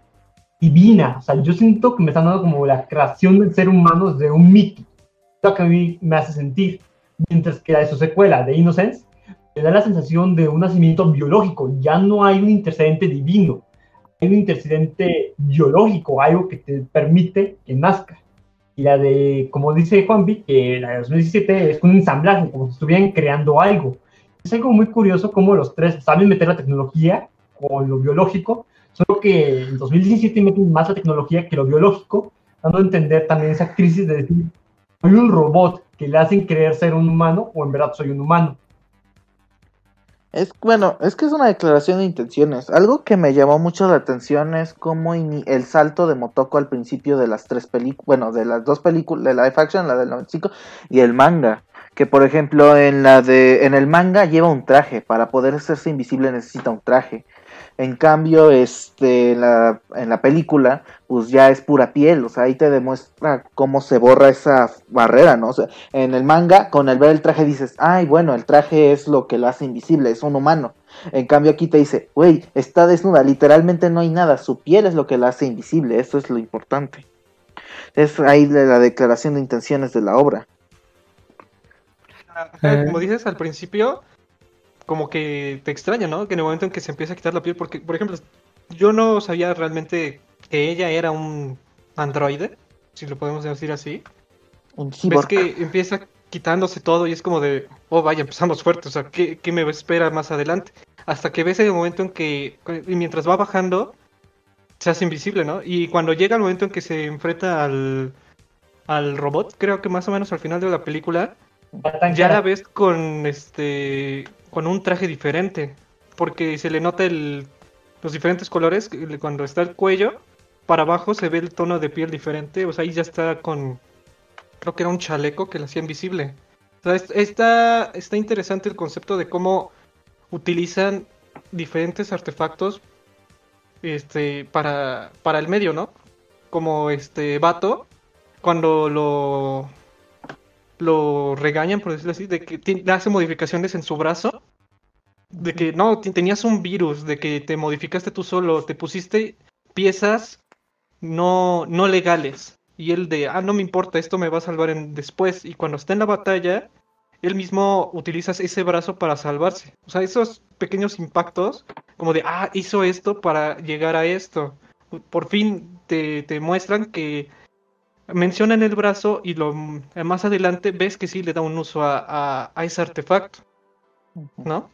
divina. O sea, yo siento que me están dando como la creación del ser humano de un mito. Lo que a mí me hace sentir. Mientras que de su secuela, de Innocence, me da la sensación de un nacimiento biológico. Ya no hay un intercedente divino. Hay un intercedente biológico, algo que te permite que nazca. Y la de, como dice Juanvi, que la de 2017 es un ensamblaje, como si estuvieran creando algo. Es algo muy curioso cómo los tres saben meter la tecnología con lo biológico, que en 2017 meten más la tecnología que lo biológico, dando a entender también esa crisis de decir, soy un robot que le hacen creer ser un humano o en verdad soy un humano. Es bueno, es que es una declaración de intenciones. Algo que me llamó mucho la atención es cómo el salto de Motoko al principio de las tres películas, bueno, de las dos películas, de live action, la del 95 y el manga, que por ejemplo en la de en el manga lleva un traje, para poder hacerse invisible necesita un traje. En cambio, este, en la, en la película, pues ya es pura piel, o sea, ahí te demuestra cómo se borra esa barrera, ¿no? O sea, en el manga, con el ver el traje dices, ay, bueno, el traje es lo que lo hace invisible, es un humano. En cambio aquí te dice, güey, está desnuda, literalmente no hay nada, su piel es lo que la hace invisible, eso es lo importante. Es ahí la declaración de intenciones de la obra. Como dices al principio, como que te extraña, ¿no? Que en el momento en que se empieza a quitar la piel, porque, por ejemplo, yo no sabía realmente que ella era un androide, si lo podemos decir así. Un Ves que empieza quitándose todo y es como de, oh, vaya, empezamos fuerte, o sea, ¿qué, ¿qué, me espera más adelante? Hasta que ves el momento en que, y mientras va bajando, se hace invisible, ¿no? Y cuando llega el momento en que se enfrenta al, al robot, creo que más o menos al final de la película, ya la ves con este con un traje diferente, porque se le nota el, los diferentes colores cuando está el cuello, para abajo se ve el tono de piel diferente, o sea, ahí ya está con, creo que era un chaleco que la hacía invisible. O sea, está, está interesante el concepto de cómo utilizan diferentes artefactos este, para, para el medio, ¿no? Como este vato, cuando lo, lo regañan, por decirlo así, de que hace modificaciones en su brazo. De que no, tenías un virus, de que te modificaste tú solo, te pusiste piezas no, no legales. Y él de, ah, no me importa, esto me va a salvar en, después. Y cuando está en la batalla, él mismo utiliza ese brazo para salvarse. O sea, esos pequeños impactos, como de, ah, hizo esto para llegar a esto. Por fin te, te muestran que mencionan el brazo y lo más adelante ves que sí le da un uso a, a, ese artefacto. ¿No?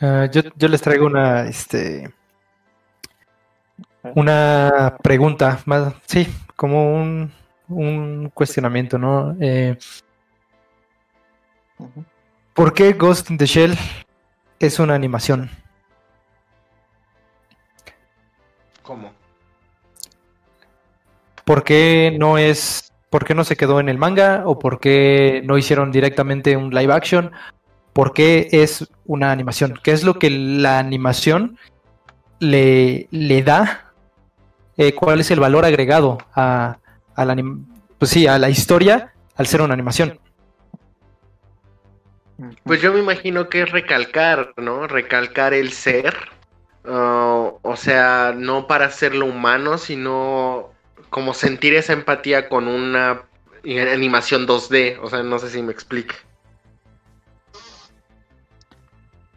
Uh, yo, yo, les traigo una este una pregunta más sí como un, un cuestionamiento no eh, ¿por qué Ghost in the Shell es una animación? ¿Cómo? ¿Por qué no es, por qué no se quedó en el manga o por qué no hicieron directamente un live action? ¿Por qué es una animación? ¿Qué es lo que la animación le, le da? Eh, ¿Cuál es el valor agregado a, a la, pues sí, a la historia al ser una animación? Pues yo me imagino que es recalcar, ¿no? Recalcar el ser O sea, no para hacerlo humano, sino como sentir esa empatía con una animación 2D. O sea, no sé si me explique.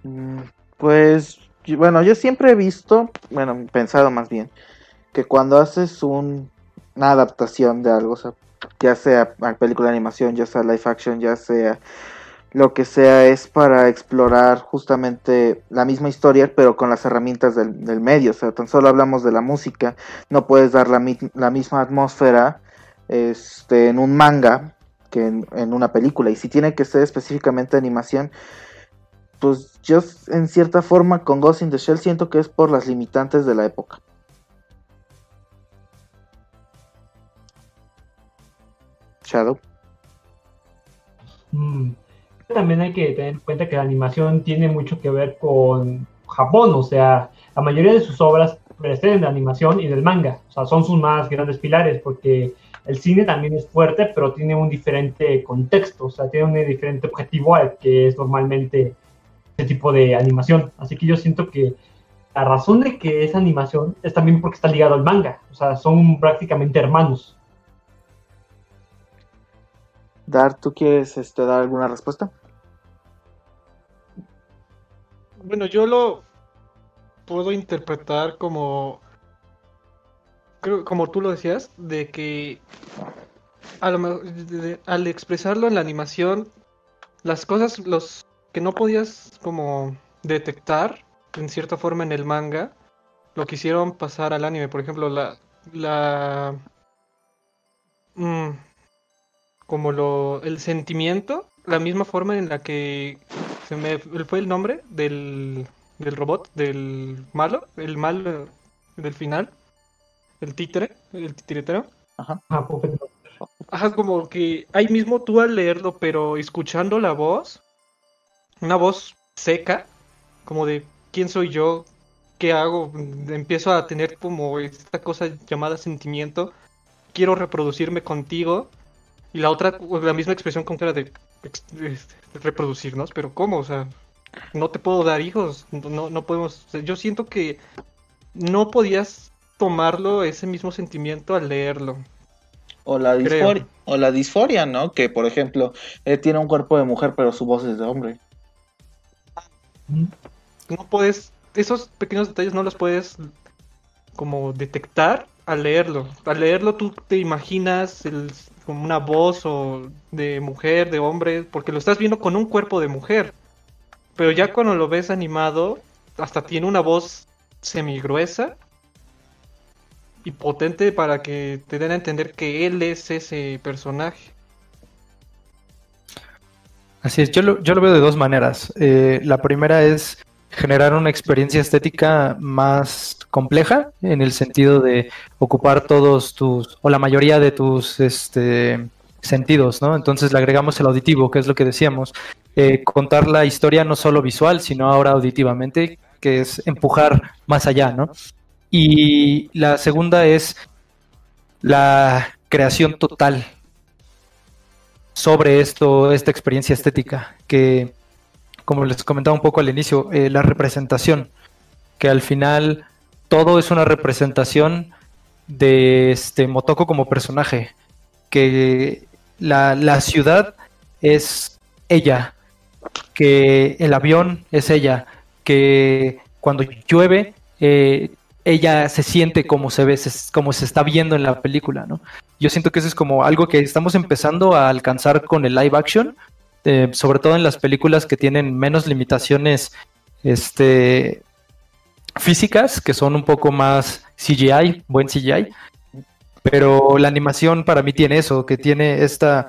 Mm, Pues, bueno, yo siempre he visto, bueno, pensado más bien, que cuando haces un- una adaptación de algo, o sea, ya sea película de animación, ya sea live action, ya sea lo que sea, es para explorar justamente la misma historia, pero con las herramientas del, medio. O sea, tan solo hablamos de la música, no puedes dar la, la misma atmósfera este, en un manga que en, una película. Y si tiene que ser específicamente animación, pues yo en cierta forma con Ghost in the Shell siento que es por las limitantes de la época. Shadow. Mm. También hay que tener en cuenta que la animación tiene mucho que ver con Japón, o sea, la mayoría de sus obras preceden de animación y del manga, o sea, son sus más grandes pilares, porque el cine también es fuerte, pero tiene un diferente contexto, o sea, tiene un diferente objetivo al que es normalmente este tipo de animación. Así que yo siento que la razón de que es animación es también porque está ligado al manga, o sea, son prácticamente hermanos. Dar, ¿tú quieres este, dar alguna respuesta? Bueno, yo lo puedo interpretar como, creo, como tú lo decías, de que a lo mejor, de- de- al expresarlo en la animación, las cosas, los que no podías como detectar en cierta forma en el manga, lo quisieron pasar al anime. Por ejemplo, la, la, mm, como lo, el sentimiento, la misma forma en la que se me fue el nombre del, del robot, del malo, el mal eh, del final, el títere, el titiritero. Ah, Puppet Master. Ajá, como que ahí mismo tú al leerlo, pero escuchando la voz, una voz seca, como de quién soy yo, qué hago, empiezo a tener como esta cosa llamada sentimiento, quiero reproducirme contigo, y la otra, la misma expresión con cara de reproducirnos, pero ¿cómo? O sea, no te puedo dar hijos, no, no podemos, yo siento que no podías tomarlo ese mismo sentimiento al leerlo. O la, disforia, o la disforia, ¿no? Que por ejemplo, él tiene un cuerpo de mujer, pero su voz es de hombre. no puedes, esos pequeños detalles no los puedes como detectar al leerlo. Al leerlo tú te imaginas el- como una voz o de mujer, de hombre, porque lo estás viendo con un cuerpo de mujer. Pero ya cuando lo ves animado, hasta tiene una voz semigruesa y potente para que te den a entender que él es ese personaje. Así es, yo lo, yo lo veo de dos maneras. Eh, la primera es generar una experiencia estética más compleja, en el sentido de ocupar todos tus, o la mayoría de tus este, sentidos, ¿no? Entonces le agregamos el auditivo, que es lo que decíamos. Eh, contar la historia no solo visual, sino ahora auditivamente, que es empujar más allá, ¿no? Y la segunda es la creación total sobre esto, esta experiencia estética, que como les comentaba un poco al inicio, eh, la representación, que al final todo es una representación de este Motoko como personaje, que la, la ciudad es ella, que el avión es ella, que cuando llueve eh, ella se siente como se ve, como se está viendo en la película, ¿no? Yo siento que eso es como algo que estamos empezando a alcanzar con el live action, eh, sobre todo en las películas que tienen menos limitaciones este, físicas, que son un poco más CGI, buen CGI. Pero la animación para mí tiene eso, que tiene esta,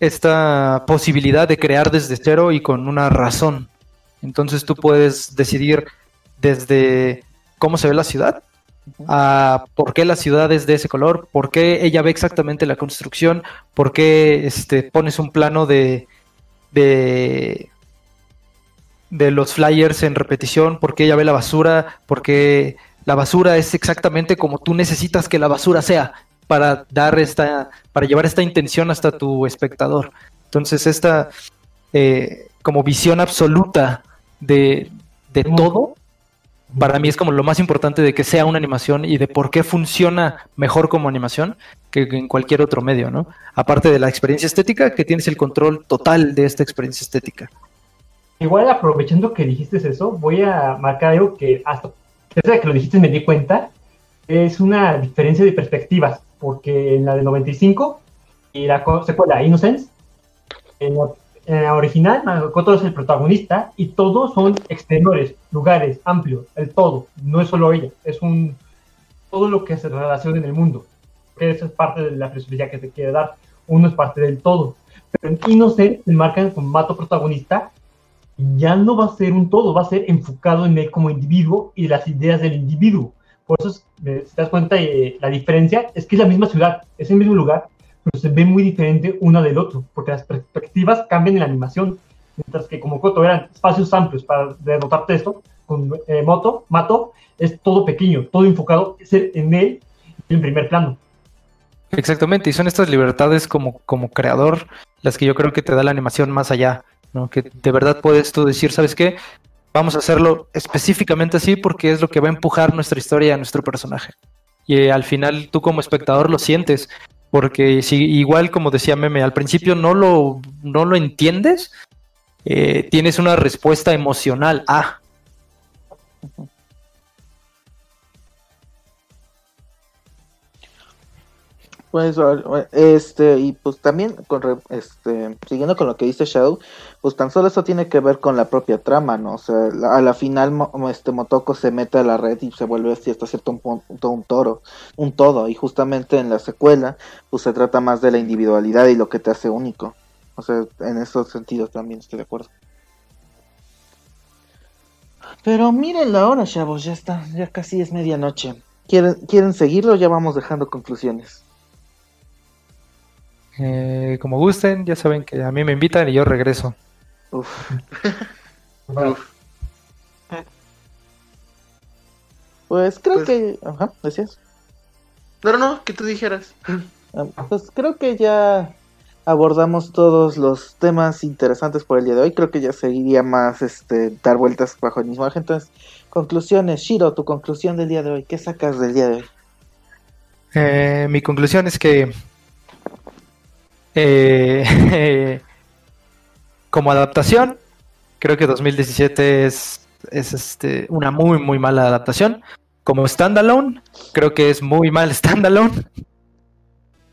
esta posibilidad de crear desde cero y con una razón. Entonces tú puedes decidir desde cómo se ve la ciudad, a por qué la ciudad es de ese color, por qué ella ve exactamente la construcción, por qué este, pones un plano de, de, de los flyers en repetición, por qué ella ve la basura, por qué la basura es exactamente como tú necesitas que la basura sea para dar esta, para llevar esta intención hasta tu espectador. Entonces, esta eh, como visión absoluta de, de todo para mí es como lo más importante de que sea una animación y de por qué funciona mejor como animación que en cualquier otro medio, ¿no? Aparte de la experiencia estética, que tienes el control total de esta experiencia estética. Igual aprovechando que dijiste eso, voy a marcar algo que hasta desde que lo dijiste me di cuenta, es una diferencia de perspectivas, porque en la de 95 y la secuela Innocence, en la, la original Makoto es el protagonista y todos son exteriores, lugares, amplios, el todo, no es solo ella, es un todo lo que se relaciona en el mundo, que es parte de la filosofía que te quiere dar, uno es parte del todo, pero en Innocence se marcan como mato protagonista ya no va a ser un todo, va a ser enfocado en él como individuo y las ideas del individuo. Por eso, eh, si te das cuenta, eh, la diferencia es que es la misma ciudad, es el mismo lugar, pero se ve muy diferente una del otro, porque las perspectivas cambian en la animación. Mientras que como Coto eran espacios amplios para denotarte esto, con eh, Moto, Mato, es todo pequeño, todo enfocado en él en primer plano. Exactamente, y son estas libertades como, como creador las que yo creo que te da la animación más allá que de verdad puedes tú decir, ¿sabes qué? Vamos a hacerlo específicamente así porque es lo que va a empujar nuestra historia a nuestro personaje. Y eh, al final tú como espectador lo sientes, porque si igual como decía Meme, al principio no lo, no lo entiendes, eh, tienes una respuesta emocional a. Pues, este, y pues también, con, este, siguiendo con lo que dice Shadow, pues tan solo eso tiene que ver con la propia trama, ¿no? O sea, a la final, este Motoko se mete a la red y se vuelve así hasta cierto punto un toro, un todo, y justamente en la secuela, pues se trata más de la individualidad y lo que te hace único. O sea, en esos sentidos también estoy de acuerdo. Pero miren la hora, chavos, ya está, ya casi es medianoche. ¿Quieren, ¿Quieren seguirlo? Ya vamos dejando conclusiones. Eh, como gusten, ya saben que a mí me invitan y yo regreso. Pues creo pues que. Ajá, decías. No, no, no, que tú dijeras. Ah, pues creo que ya abordamos todos los temas interesantes por el día de hoy. Creo que ya seguiría más este dar vueltas bajo el mismo eje. Entonces, conclusiones. Shiro, tu conclusión del día de hoy. ¿Qué sacas del día de hoy? Eh, mi conclusión es que eh, como adaptación, creo que 2017 es, es este, una muy, muy mala adaptación. Como standalone, creo que es muy mal standalone.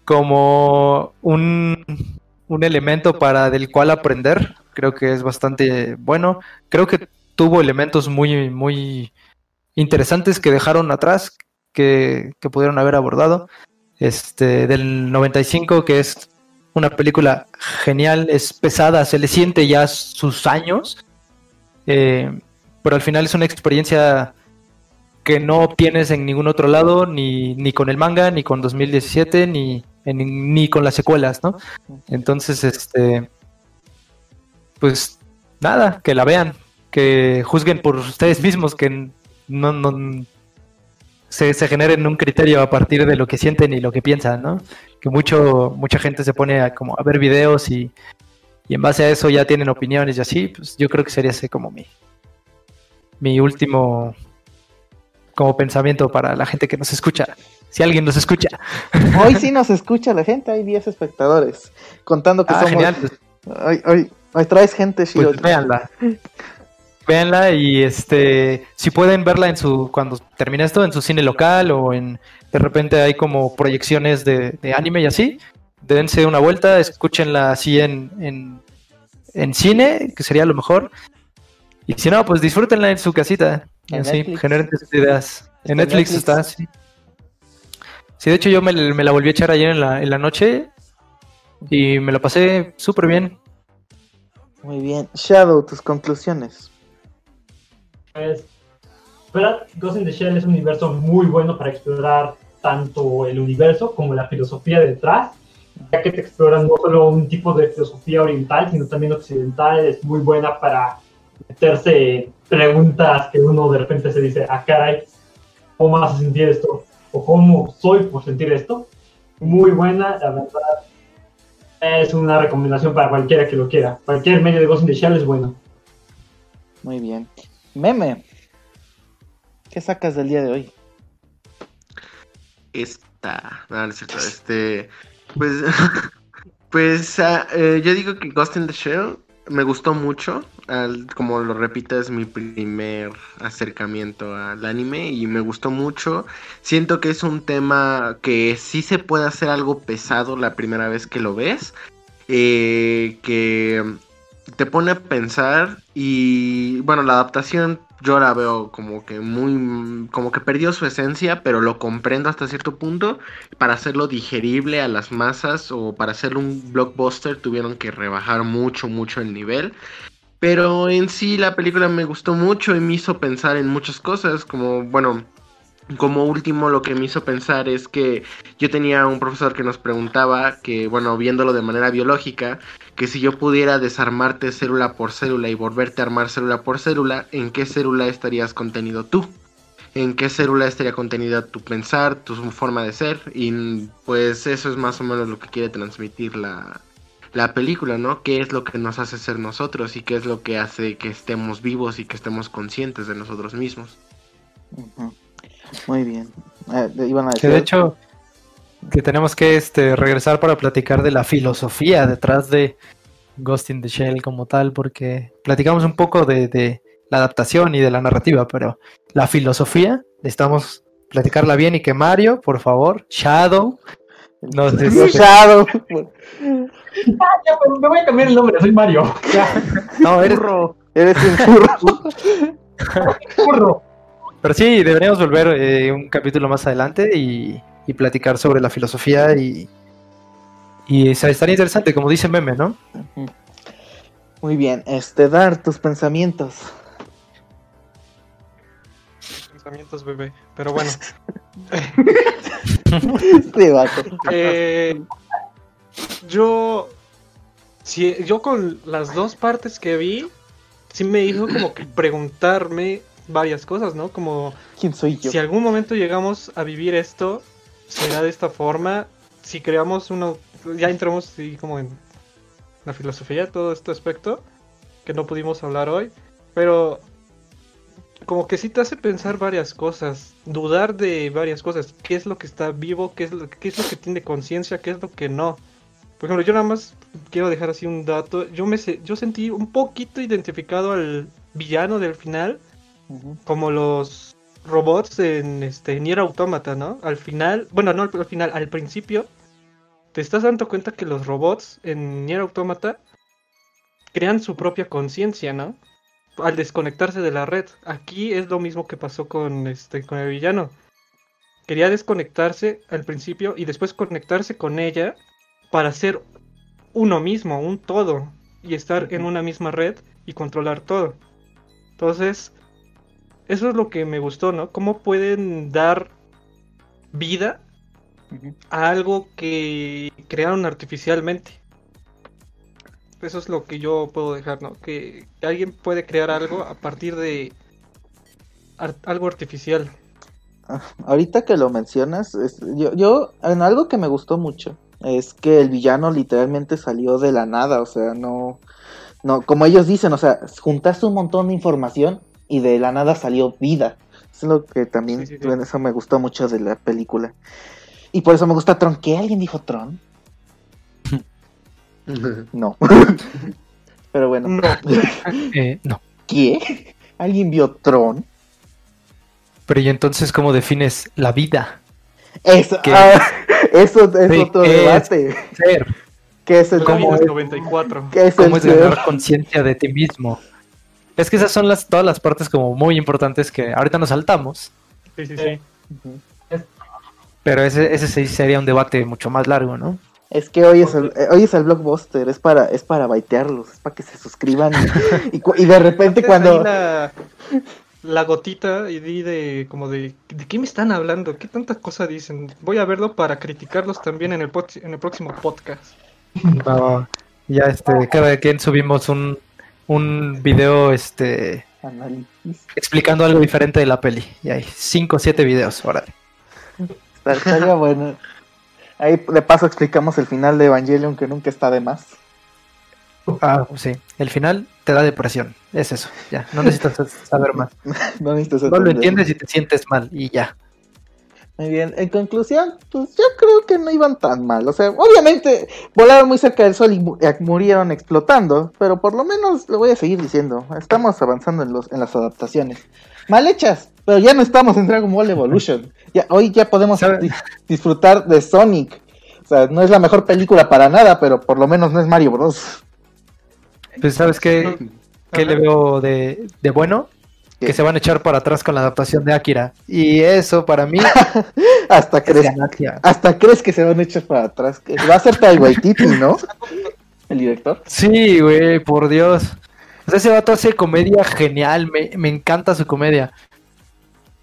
Como un, un elemento para del cual aprender, creo que es bastante bueno. Creo que tuvo elementos muy, muy interesantes que dejaron atrás, que, que pudieron haber abordado. Este, del 95, que es una película genial, es pesada, se le siente ya sus años, eh, pero al final es una experiencia que no obtienes en ningún otro lado, ni, ni con el manga, ni con 2017, ni, ni con las secuelas, ¿no? Entonces, este, pues nada, que la vean, que juzguen por ustedes mismos, que no, no se, se generen un criterio a partir de lo que sienten y lo que piensan, ¿no? que mucho, mucha gente se pone a, como a ver videos y, y en base a eso ya tienen opiniones y así, pues yo creo que sería ese como mi, mi último como pensamiento para la gente que nos escucha. Si alguien nos escucha. Hoy sí nos escucha la gente, hay 10 espectadores. Contando que ah, somos. Genial. Pues. Hoy, hoy, traes gente, Shiro. Pues véanla. Véanla y este si pueden verla en su cuando termine esto en su cine local o en de repente hay como proyecciones de, anime y así, dense una vuelta, escúchenla así en, en, cine, que sería lo mejor. Y si no, pues disfrútenla en su casita. así, generen sus ideas. En Netflix, está, sí. Sí, de hecho yo me, la volví a echar ayer en la, en la noche y me la pasé súper bien. Muy bien. Shadow, tus conclusiones. Pues, Ghost in the Shell es un universo muy bueno para explorar tanto el universo como la filosofía detrás, ya que te exploran no solo un tipo de filosofía oriental, sino también occidental, es muy buena para meterse preguntas que uno de repente se dice, ah, caray, ¿cómo vas a sentir esto? ¿O cómo soy por sentir esto? Muy buena, la verdad. Es una recomendación para cualquiera que lo quiera. Cualquier medio de Ghost in the Shell es bueno. Muy bien. Meme. ¿Qué sacas del día de hoy? Esta. No. Este. Pues. pues ah, eh, yo digo que Ghost in the Shell me gustó mucho. Al- como lo repito, es mi primer acercamiento al anime y me gustó mucho. Siento que es un tema que sí se puede hacer algo pesado la primera vez que lo ves. eh, que te pone a pensar y bueno, la adaptación yo la veo como que muy, como que perdió su esencia, pero lo comprendo hasta cierto punto. Para hacerlo digerible a las masas o para hacerlo un blockbuster tuvieron que rebajar mucho, mucho el nivel. Pero en sí la película me gustó mucho y me hizo pensar en muchas cosas, como, bueno, como último lo que me hizo pensar es que yo tenía un profesor que nos preguntaba que, bueno, viéndolo de manera biológica, que si yo pudiera desarmarte célula por célula y volverte a armar célula por célula, ¿en qué célula estarías contenido tú? ¿En qué célula estaría contenida tu pensar, tu forma de ser? Y pues eso es más o menos lo que quiere transmitir la, la película, ¿no? ¿Qué es lo que nos hace ser nosotros y qué es lo que hace que estemos vivos y que estemos conscientes de nosotros mismos? Ujú. Muy bien. Eh, iban a Que de hecho, que tenemos que este, regresar para platicar de la filosofía detrás de Ghost in the Shell como tal, porque platicamos un poco de, de la adaptación y de la narrativa, pero la filosofía, necesitamos platicarla bien y que Mario, por favor, Shadow, nos Shadow. Ya, pues, me voy a cambiar el nombre, soy Mario. Ya, no, eres- Eres un burro. burro. Pero sí, deberíamos volver eh, un capítulo más adelante y, y platicar sobre la filosofía y, y o sea, estaría interesante, como dice Meme, ¿no? Muy bien. Este, dar tus pensamientos. Pensamientos, bebé. Pero bueno. Vato. Eh, yo, si, yo con las dos partes que vi, sí me hizo como que preguntarme varias cosas, ¿no? Como ¿Quién soy yo? si algún momento llegamos a vivir esto, será de esta forma. Si creamos uno, ya entramos sí, como en la filosofía, todo este aspecto que no pudimos hablar hoy, pero como que sí te hace pensar varias cosas, dudar de varias cosas, qué es lo que está vivo, qué es lo, qué es lo que tiene conciencia, qué es lo que no. Por ejemplo, yo nada más quiero dejar así un dato, yo me yo sentí un poquito identificado al villano del final. Como los robots en este Nier Automata, ¿no? Al final, bueno, no al, al final, al principio, te estás dando cuenta que los robots en Nier Automata crean su propia conciencia, ¿no? Al desconectarse de la red. Aquí es lo mismo que pasó con este con el villano. Quería desconectarse al principio y después conectarse con ella para ser uno mismo, un todo, y estar en una misma red y controlar todo. Entonces, eso es lo que me gustó, ¿no? Cómo pueden dar vida a algo que crearon artificialmente. Eso es lo que yo puedo dejar, ¿no? Que, que alguien puede crear algo a partir de ar- algo artificial. Ah, Ahorita que lo mencionas, es- yo, yo, en algo que me gustó mucho, es que el villano literalmente salió de la nada, o sea, no, no, como ellos dicen, o sea, juntaste un montón de información y de la nada salió vida. Eso es lo que también, Sí, sí, sí. bueno, eso me gustó mucho de la película. Y por eso me gusta Tron. ¿Qué? ¿Alguien dijo Tron? No. Pero bueno, No, Eh, no. ¿qué? ¿Alguien vio Tron? Pero ¿y entonces cómo defines la vida? Eso, ah, eso es Sí, otro debate. Ser. ¿Qué es el ¿Cómo cómo es es? 94? ¿Qué es ¿Cómo el es ganar conciencia de ti mismo? Es que esas son las, todas las partes como muy importantes que ahorita nos saltamos. Sí, sí, sí. Pero ese, ese sí sería un debate mucho más largo, ¿no? Es que hoy es el, eh, hoy es el blockbuster, es para, es para baitearlos, es para que se suscriban y, y cu- y de repente cuando La, la gotita y di de como de ¿de qué me están hablando? ¿Qué tanta cosa dicen? Voy a verlo para criticarlos también en el, pod- en el próximo podcast. No, ya este, cada quien subimos un, un video este, análisis, explicando algo diferente de la peli. Y hay 5 o 7 videos, órale. estaría bueno. Ahí de paso explicamos el final de Evangelion que nunca está de más. Ah, sí. El final te da depresión. Es eso. Ya. No necesitas saber más. No necesitas No lo entiendes y te sientes mal. Y ya. Muy bien, en conclusión, pues yo creo que no iban tan mal. O sea, obviamente volaron muy cerca del sol y mu- eh, murieron explotando, pero por lo menos lo voy a seguir diciendo. Estamos avanzando en, los, en las adaptaciones. Mal hechas, pero ya no estamos en Dragon Ball Evolution. Ya, hoy ya podemos disfrutar de Sonic. O sea, no es la mejor película para nada, pero por lo menos no es Mario Bros. Pues, ¿sabes qué, qué le veo de, de bueno? ¿Qué? Que se van a echar para atrás con la adaptación de Akira. Y eso para mí Hasta es crees, hasta crees que se van a echar para atrás. Va a ser Tai Waititi, ¿no? El director. Sí, güey, por Dios. O sea, ese vato hace comedia genial, me, me encanta su comedia.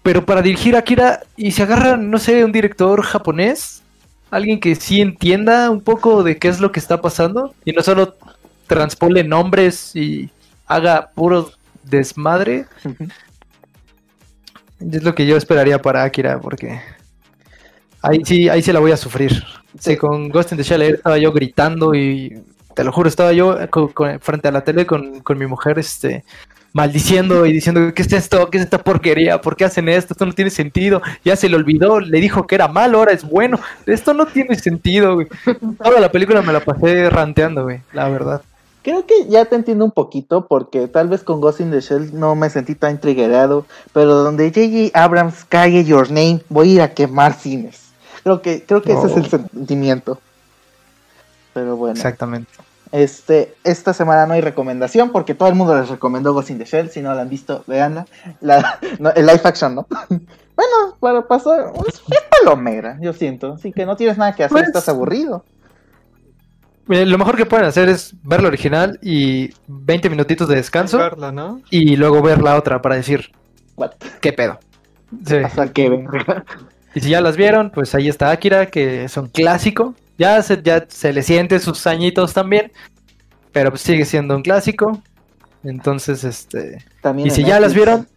Pero para dirigir a Akira, y se agarra, no sé, un director japonés, alguien que sí entienda un poco de qué es lo que está pasando, y no solo transpole nombres y haga puro desmadre. Es lo que yo esperaría para Akira, porque ahí sí, ahí sí la voy a sufrir. Sí, Sí. con Ghost in the Shell estaba yo gritando y te lo juro, estaba yo frente a la tele con, con mi mujer, este, maldiciendo y diciendo, ¿qué es esto? ¿Qué es esta porquería? ¿Por qué hacen esto? Esto no tiene sentido. Ya se le olvidó, le dijo que era malo, ahora es bueno. Esto no tiene sentido, güey. Toda la película me la pasé ranteando, güey, la verdad. Creo que ya te entiendo un poquito porque tal vez con Ghost in the Shell no me sentí tan triggerado, pero donde J.J. Abrams cague Your Name, voy a ir a quemar cines. Creo que creo que ese es el sentimiento. Pero bueno, Exactamente. este esta semana no hay recomendación porque todo el mundo les recomendó Ghost in the Shell, si no la han visto, veanla. La, no, el live action, ¿no? bueno, para pasar es, es palomera, yo siento, así que no tienes nada que hacer, Pues- estás aburrido. Lo mejor que pueden hacer es ver la original y 20 minutitos de descanso Verla, ¿no? y luego ver la otra para decir, What? ¿qué pedo? Sí. Hasta que verga. Y si ya las vieron, pues ahí está Akira, que es un clásico. Ya se, ya se le siente sus añitos también, pero pues sigue siendo un clásico. Entonces, este... También Y si ya las vieron,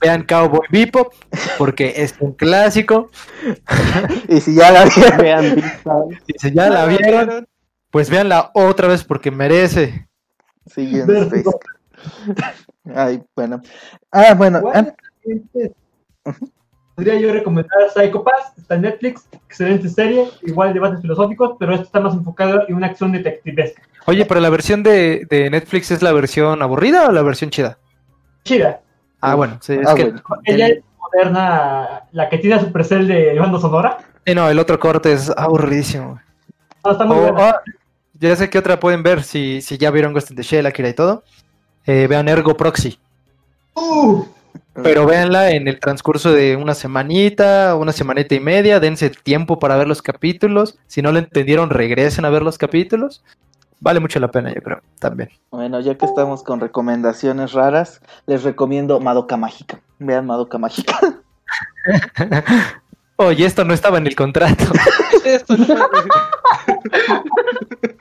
vean Cowboy Bebop, porque es un clásico. Y si ya la vieron. Vean. Y si ya la vieron, pues véanla otra vez porque merece. Sí, en Space. Ay, bueno. Ah, bueno. ah, Podría yo recomendar Psycho Pass, está en Netflix, excelente serie, igual debates filosóficos, pero esto está más enfocado en una acción detectivesca. Oye, pero la versión de, de Netflix es la versión aburrida o la versión chida? Chida. Ah, bueno, sí, es Ah, que bueno. Ella el- es moderna, la que tiene a Supercell de banda sonora. eh, no, el otro corte es aburridísimo. No, está muy O- buena. o- ya sé que otra pueden ver si, si ya vieron Ghost in the Shell, Akira y todo. Eh, vean Ergo Proxy. Uh, Pero véanla en el transcurso de una semanita, una semanita y media, dense tiempo para ver los capítulos. Si no lo entendieron, regresen a ver los capítulos. Vale mucho la pena, yo creo, también. Bueno, ya que estamos con recomendaciones raras, les recomiendo Madoka Mágica. Vean Madoka Mágica. Oye, esto no estaba en el contrato. Esto no-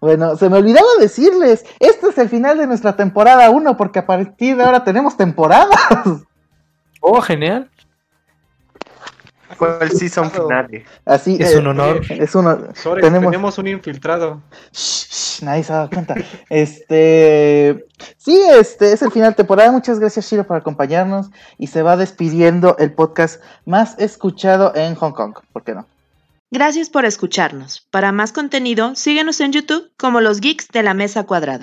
Bueno, se me olvidaba decirles, este es el final de nuestra temporada 1, porque a partir de ahora tenemos temporadas. Oh, genial. Fue el season finale. Así Es eh, un honor. Es un honor. Sores, Tenemos- tenemos... un infiltrado. Shh, shh, nadie se ha dado cuenta. Este, sí, este es el final de temporada. Muchas gracias, Shiro, por acompañarnos. Y se va despidiendo el podcast más escuchado en Hong Kong. ¿Por qué no? Gracias por escucharnos. Para más contenido, síguenos en YouTube como los Geeks de la Mesa Cuadrada.